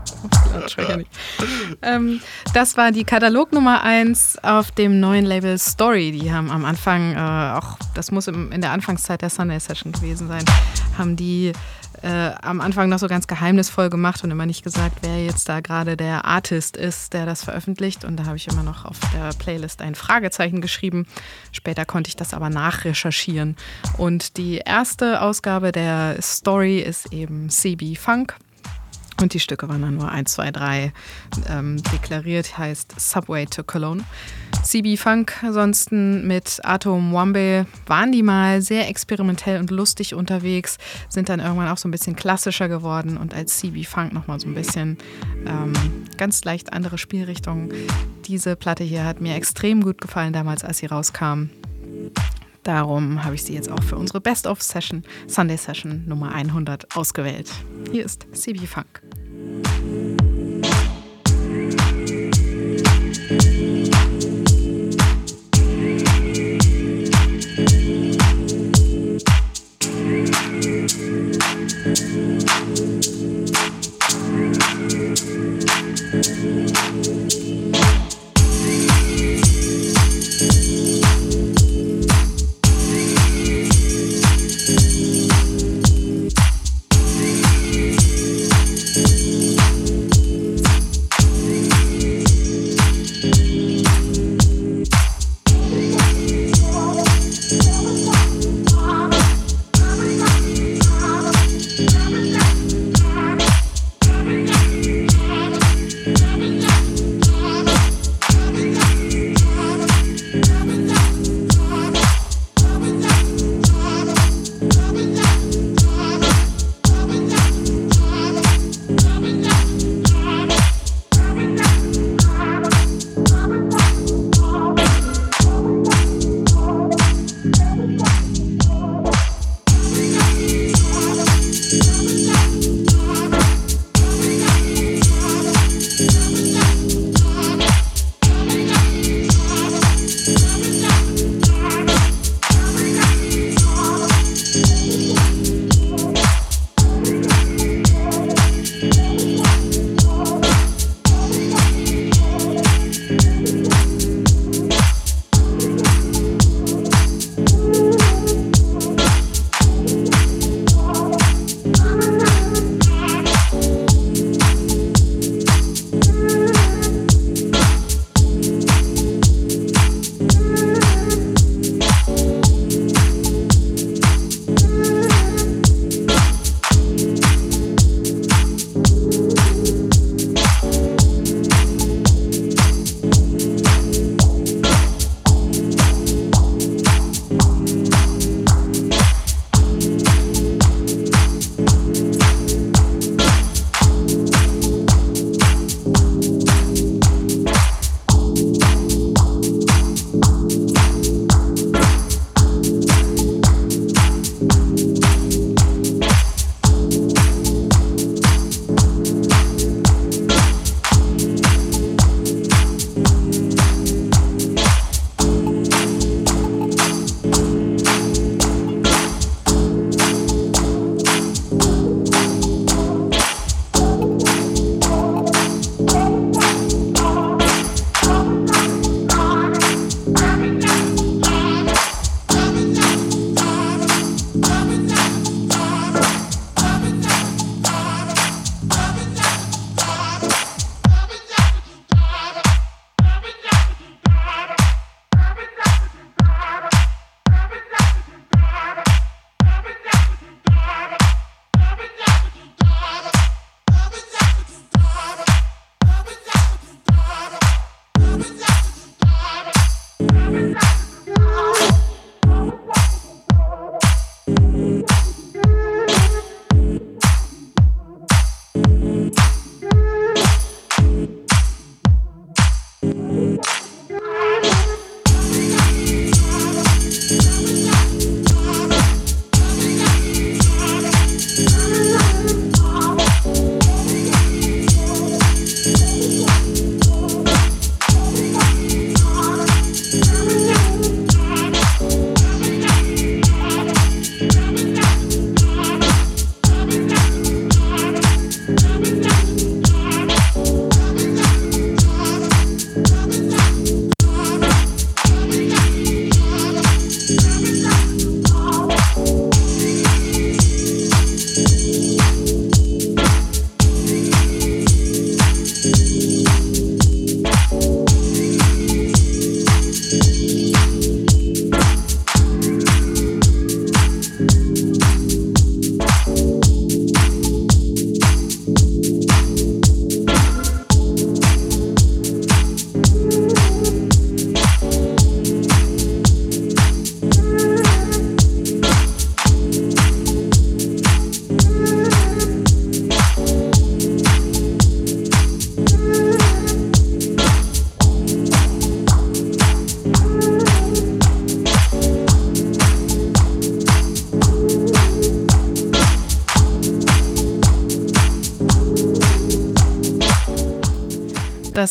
Lautsprecher nicht. Ähm, das war die Katalognummer 1 auf dem neuen Label Story. Die haben am Anfang, äh, auch das muss im, in der Anfangszeit der Sunday Session gewesen sein, haben die äh, am Anfang noch so ganz geheimnisvoll gemacht und immer nicht gesagt, wer jetzt da gerade der Artist ist, der das veröffentlicht. Und da habe ich immer noch auf der Playlist ein Fragezeichen geschrieben. Später konnte ich das aber nachrecherchieren. Und die erste Ausgabe der Story ist eben CB Funk. Und die Stücke waren dann nur 1, 2, 3 ähm, deklariert, heißt Subway to Cologne. CB Funk ansonsten mit Atom Wombe waren die mal sehr experimentell und lustig unterwegs, sind dann irgendwann auch so ein bisschen klassischer geworden und als CB Funk nochmal so ein bisschen ähm, ganz leicht andere Spielrichtung. Diese Platte hier hat mir extrem gut gefallen damals, als sie rauskam. Darum habe ich sie jetzt auch für unsere Best of Session, Sunday Session Nummer 100 ausgewählt. Hier ist CB Funk.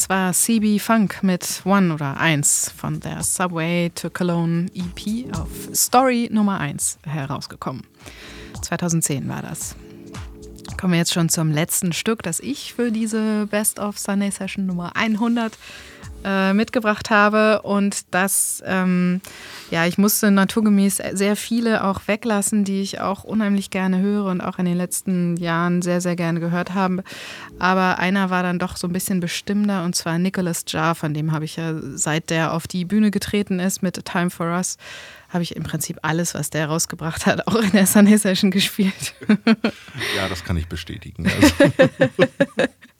Das war CB Funk mit One oder 1 von der Subway to Cologne EP auf Story Nummer 1 herausgekommen. 2010 war das. Kommen wir jetzt schon zum letzten Stück, das ich für diese Best of Sunday Session Nummer 100 äh, mitgebracht habe. Und das, ähm, ja, ich musste naturgemäß sehr viele auch weglassen, die ich auch unheimlich gerne höre und auch in den letzten Jahren sehr, sehr gerne gehört habe. Aber einer war dann doch so ein bisschen bestimmender und zwar Nicholas Jar, von dem habe ich ja seit der auf die Bühne getreten ist mit Time for Us, habe ich im Prinzip alles, was der rausgebracht hat, auch in der Sunday Session gespielt. Ja, das kann ich bestätigen. Also,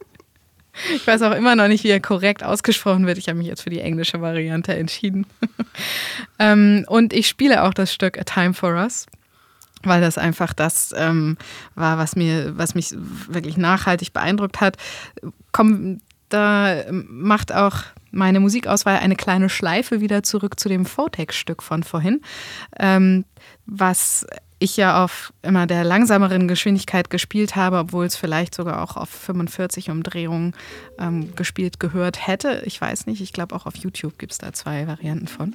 Ich weiß auch immer noch nicht, wie er korrekt ausgesprochen wird. Ich habe mich jetzt für die englische Variante entschieden. ähm, und ich spiele auch das Stück A Time for Us, weil das einfach das ähm, war, was, mir, was mich wirklich nachhaltig beeindruckt hat. Komm, da macht auch meine Musikauswahl eine kleine Schleife wieder zurück zu dem Photex-Stück von vorhin, ähm, was ich ja auf immer der langsameren Geschwindigkeit gespielt habe, obwohl es vielleicht sogar auch auf 45 Umdrehungen ähm, gespielt gehört hätte. Ich weiß nicht, ich glaube auch auf YouTube gibt es da zwei Varianten von.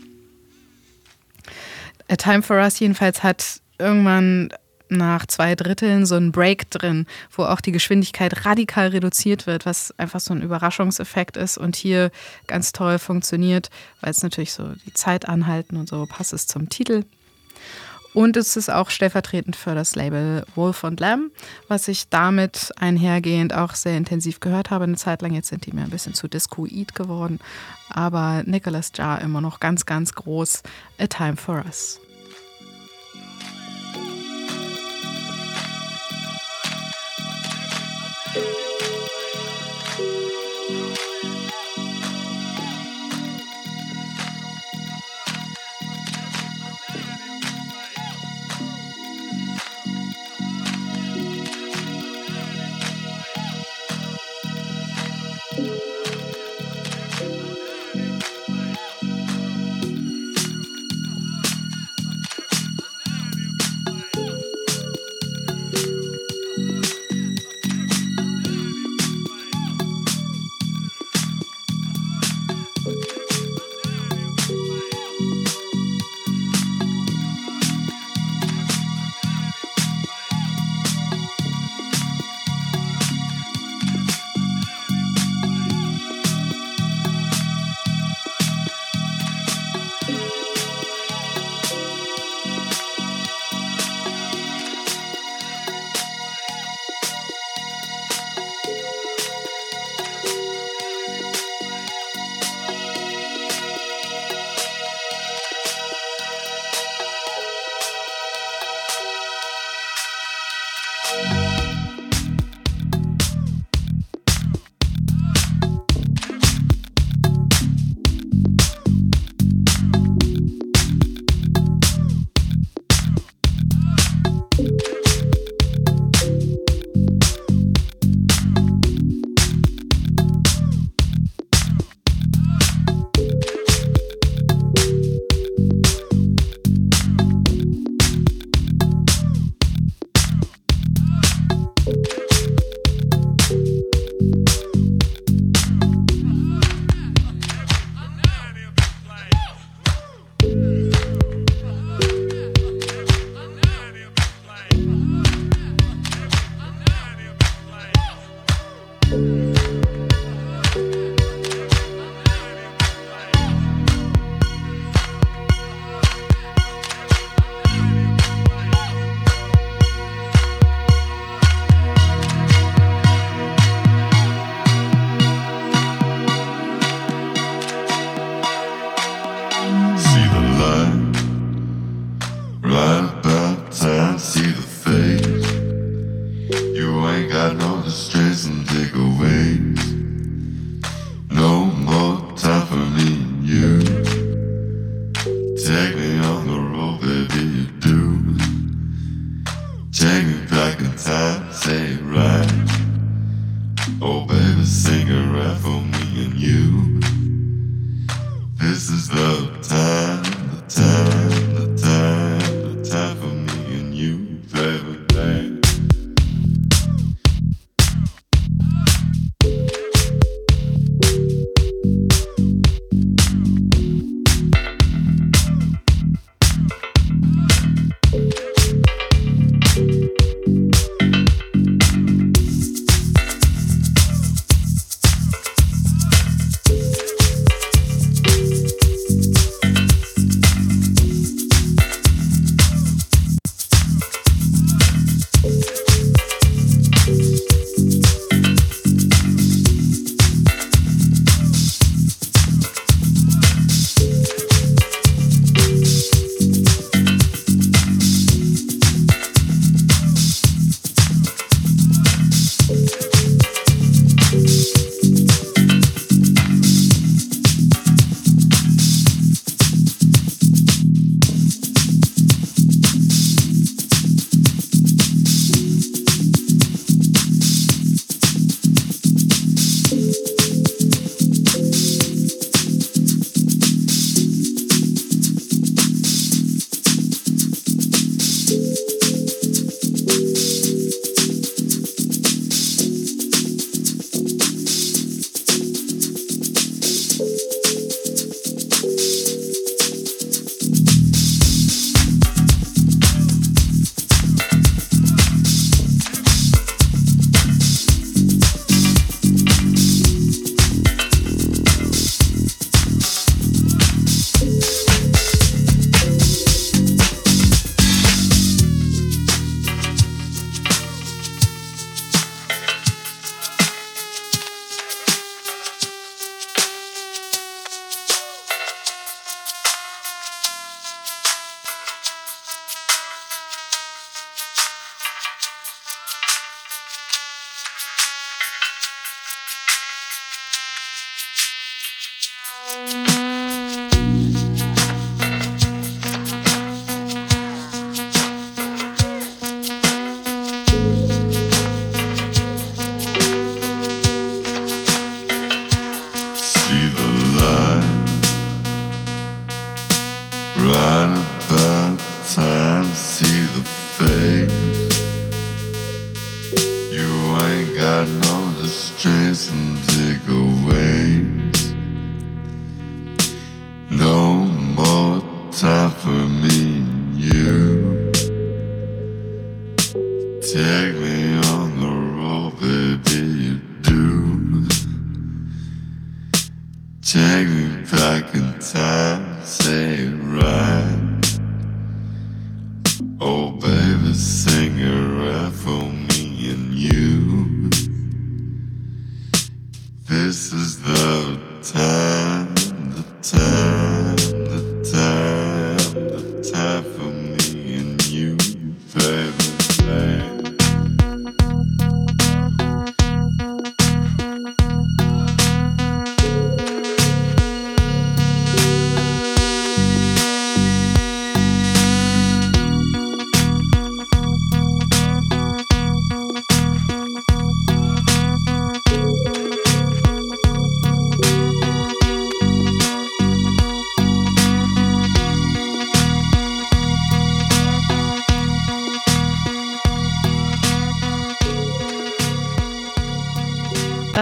A Time for Us jedenfalls hat irgendwann nach zwei Dritteln so einen Break drin, wo auch die Geschwindigkeit radikal reduziert wird, was einfach so ein Überraschungseffekt ist und hier ganz toll funktioniert, weil es natürlich so die Zeit anhalten und so passt es zum Titel. Und es ist auch stellvertretend für das Label Wolf und Lamb, was ich damit einhergehend auch sehr intensiv gehört habe. Eine Zeit lang, jetzt sind die mir ein bisschen zu discoid geworden. Aber Nicholas Jar immer noch ganz, ganz groß. A Time for Us.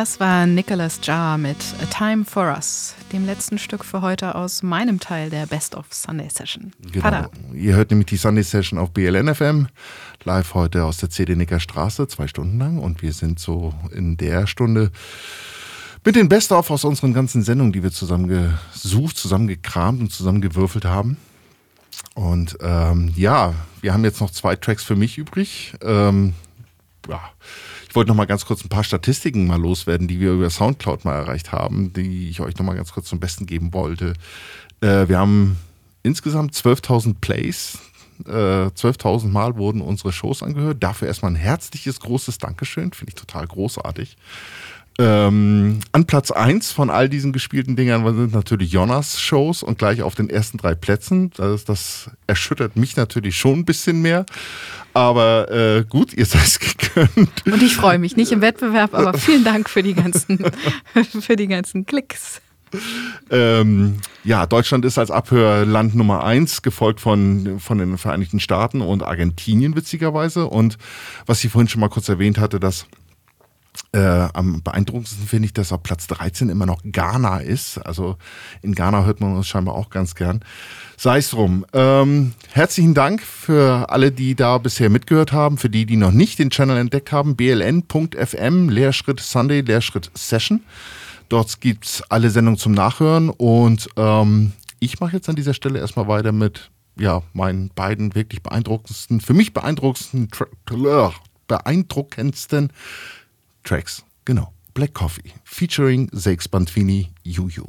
Das war Nicholas Jar mit A Time for Us, dem letzten Stück für heute aus meinem Teil der Best of Sunday Session. Genau. Pada. Ihr hört nämlich die Sunday Session auf BLN FM, live heute aus der CD Nicker Straße, zwei Stunden lang. Und wir sind so in der Stunde mit den Best-of aus unseren ganzen Sendungen, die wir zusammengesucht, zusammengekramt und zusammengewürfelt haben. Und ähm, ja, wir haben jetzt noch zwei Tracks für mich übrig. Ähm, ja, wollte noch mal ganz kurz ein paar Statistiken mal loswerden, die wir über Soundcloud mal erreicht haben, die ich euch noch mal ganz kurz zum Besten geben wollte. Äh, wir haben insgesamt 12.000 Plays. Äh, 12.000 Mal wurden unsere Shows angehört. Dafür erstmal ein herzliches, großes Dankeschön. Finde ich total großartig. Ähm, an Platz 1 von all diesen gespielten Dingern sind natürlich Jonas Shows und gleich auf den ersten drei Plätzen. Das, das erschüttert mich natürlich schon ein bisschen mehr. Aber äh, gut, ihr seid es gegönnt. Und ich freue mich, nicht im Wettbewerb, aber vielen Dank für die ganzen, für die ganzen Klicks. Ähm, ja, Deutschland ist als Abhörland Nummer eins, gefolgt von, von den Vereinigten Staaten und Argentinien witzigerweise. Und was ich vorhin schon mal kurz erwähnt hatte, dass äh, am beeindruckendsten finde ich, dass auf Platz 13 immer noch Ghana ist. Also in Ghana hört man uns scheinbar auch ganz gern. Sei es drum. Ähm, herzlichen Dank für alle, die da bisher mitgehört haben. Für die, die noch nicht den Channel entdeckt haben, bln.fm, Leerschritt Sunday, Leerschritt Session. Dort gibt's alle Sendungen zum Nachhören. Und ähm, ich mache jetzt an dieser Stelle erstmal weiter mit ja, meinen beiden wirklich beeindruckendsten, für mich beeindruckendsten, beeindruckendsten Tracks. Genau. Black Coffee featuring Seix Bantvini, Juju.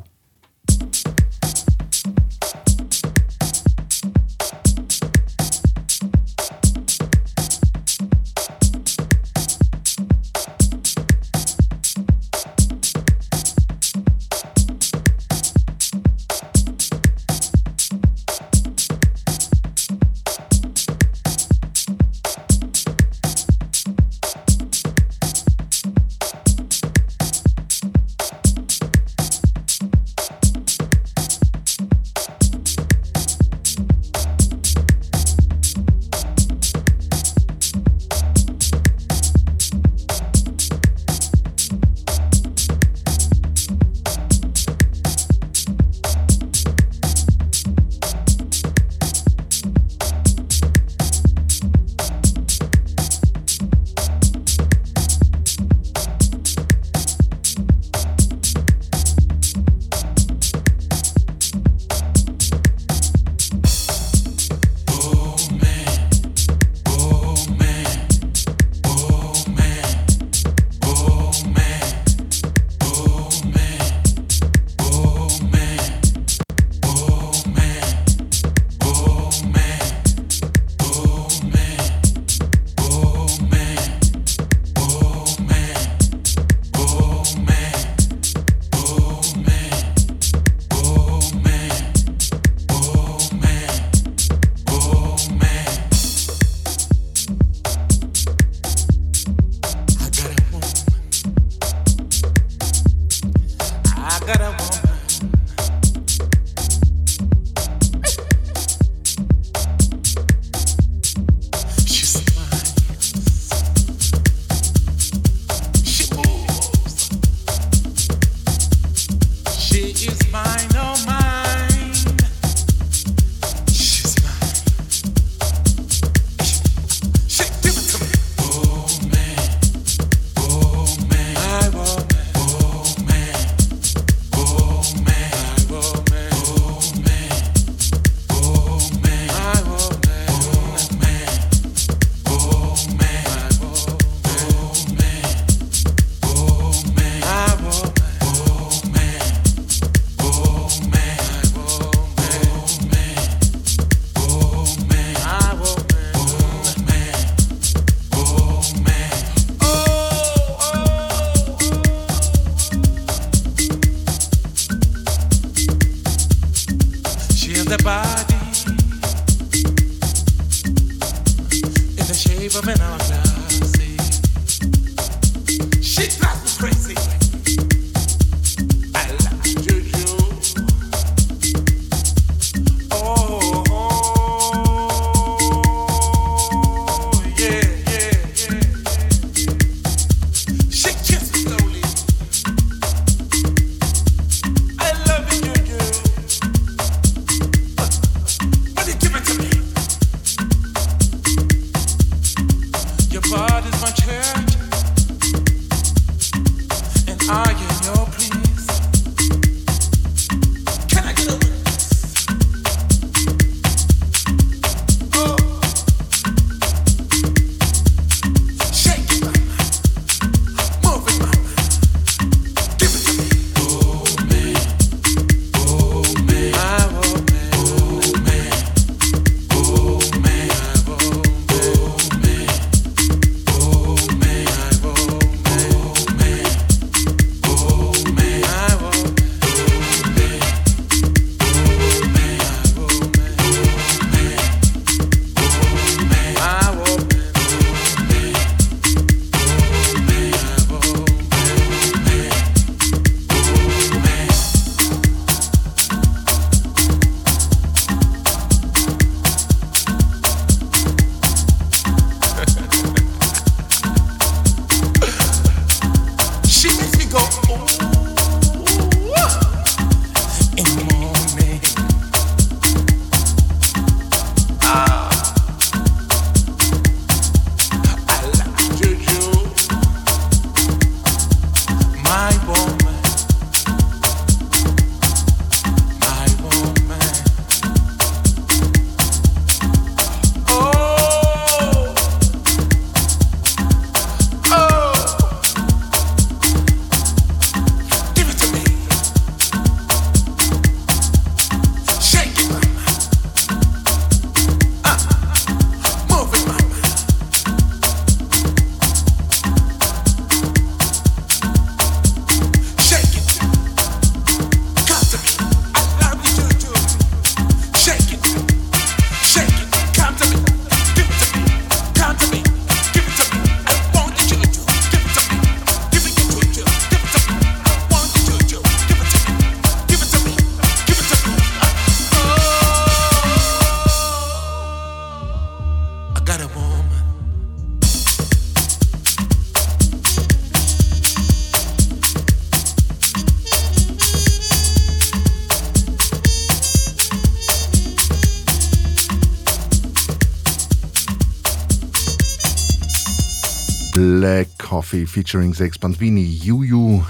Coffee featuring Sex Bandvini, Juju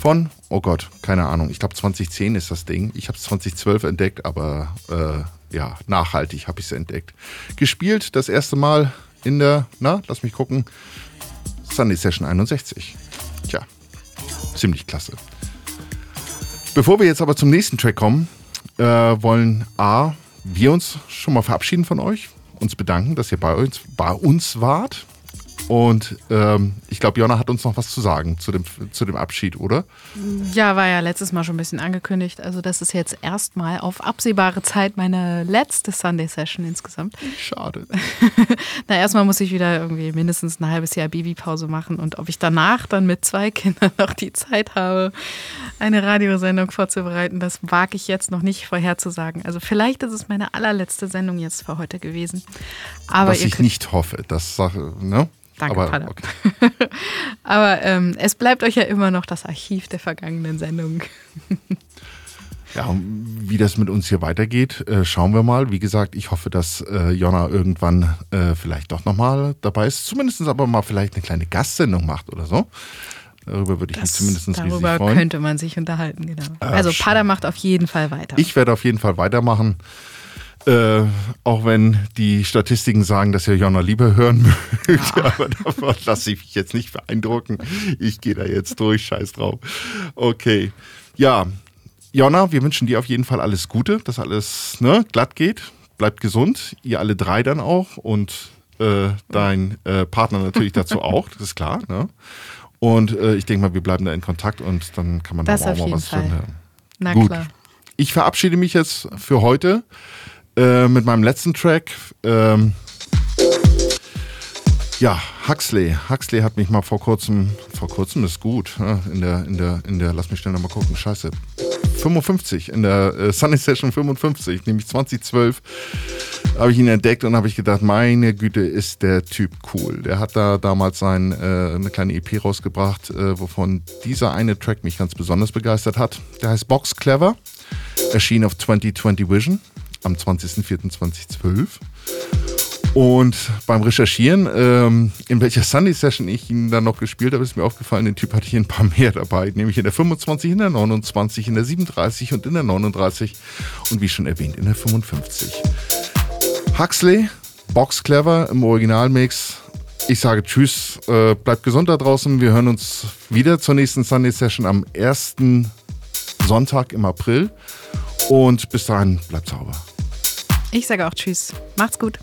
von, oh Gott, keine Ahnung, ich glaube 2010 ist das Ding. Ich habe es 2012 entdeckt, aber äh, ja, nachhaltig habe ich es entdeckt. Gespielt das erste Mal in der, na, lass mich gucken, Sunday Session 61. Tja, ziemlich klasse. Bevor wir jetzt aber zum nächsten Track kommen, äh, wollen A, wir uns schon mal verabschieden von euch, uns bedanken, dass ihr bei uns, bei uns wart. Und ähm, ich glaube, Jonna hat uns noch was zu sagen zu dem, zu dem Abschied, oder? Ja, war ja letztes Mal schon ein bisschen angekündigt. Also, das ist jetzt erstmal auf absehbare Zeit meine letzte Sunday-Session insgesamt. Schade. Na, erstmal muss ich wieder irgendwie mindestens ein halbes Jahr Babypause machen. Und ob ich danach dann mit zwei Kindern noch die Zeit habe, eine Radiosendung vorzubereiten, das wage ich jetzt noch nicht vorherzusagen. Also, vielleicht ist es meine allerletzte Sendung jetzt für heute gewesen. Aber was ich nicht hoffe, das Sache, ne? Danke, Aber, Pader. okay. Aber ähm, es bleibt euch ja immer noch das Archiv der vergangenen Sendungen. Ja, wie das mit uns hier weitergeht, äh, schauen wir mal. Wie gesagt, ich hoffe, dass äh, Jonna irgendwann äh, vielleicht doch nochmal dabei ist. Zumindest aber mal vielleicht eine kleine Gastsendung macht oder so. Darüber würde ich mich zumindest riesig Darüber freuen. könnte man sich unterhalten, genau. Ah, also. Pada macht auf jeden Fall weiter. Ich werde auf jeden Fall weitermachen. Äh, auch wenn die Statistiken sagen, dass ihr Jonna lieber hören mögt, aber davon lasse ich mich jetzt nicht beeindrucken. Ich gehe da jetzt durch, scheiß drauf. Okay. Ja, Jonna, wir wünschen dir auf jeden Fall alles Gute, dass alles ne, glatt geht. Bleibt gesund, ihr alle drei dann auch und äh, dein äh, Partner natürlich dazu auch, das ist klar. Ne? Und äh, ich denke mal, wir bleiben da in Kontakt und dann kann man Das da auch mal was Fall. hören. Na Gut. klar. Ich verabschiede mich jetzt für heute äh, mit meinem letzten Track. Ähm, Ja, Huxley. Huxley hat mich mal vor kurzem, vor kurzem ist gut, ja, in der, in der, in der, lass mich schnell nochmal gucken, scheiße. 55, in der äh, Sunny Session 55, nämlich 2012, habe ich ihn entdeckt und habe ich gedacht, meine Güte, ist der Typ cool. Der hat da damals sein, äh, eine kleine EP rausgebracht, äh, wovon dieser eine Track mich ganz besonders begeistert hat. Der heißt Box Clever, erschien auf 2020 Vision am 20.04.2012. Und beim Recherchieren, ähm, in welcher Sunday Session ich ihn dann noch gespielt habe, ist mir aufgefallen, den Typ hatte ich ein paar mehr dabei, nämlich in der 25, in der 29, in der 37 und in der 39 und wie schon erwähnt, in der 55. Huxley, Box Clever im Originalmix. Ich sage Tschüss, äh, bleibt gesund da draußen. Wir hören uns wieder zur nächsten Sunday Session am ersten Sonntag im April. Und bis dahin bleibt sauber. Ich sage auch Tschüss. Macht's gut.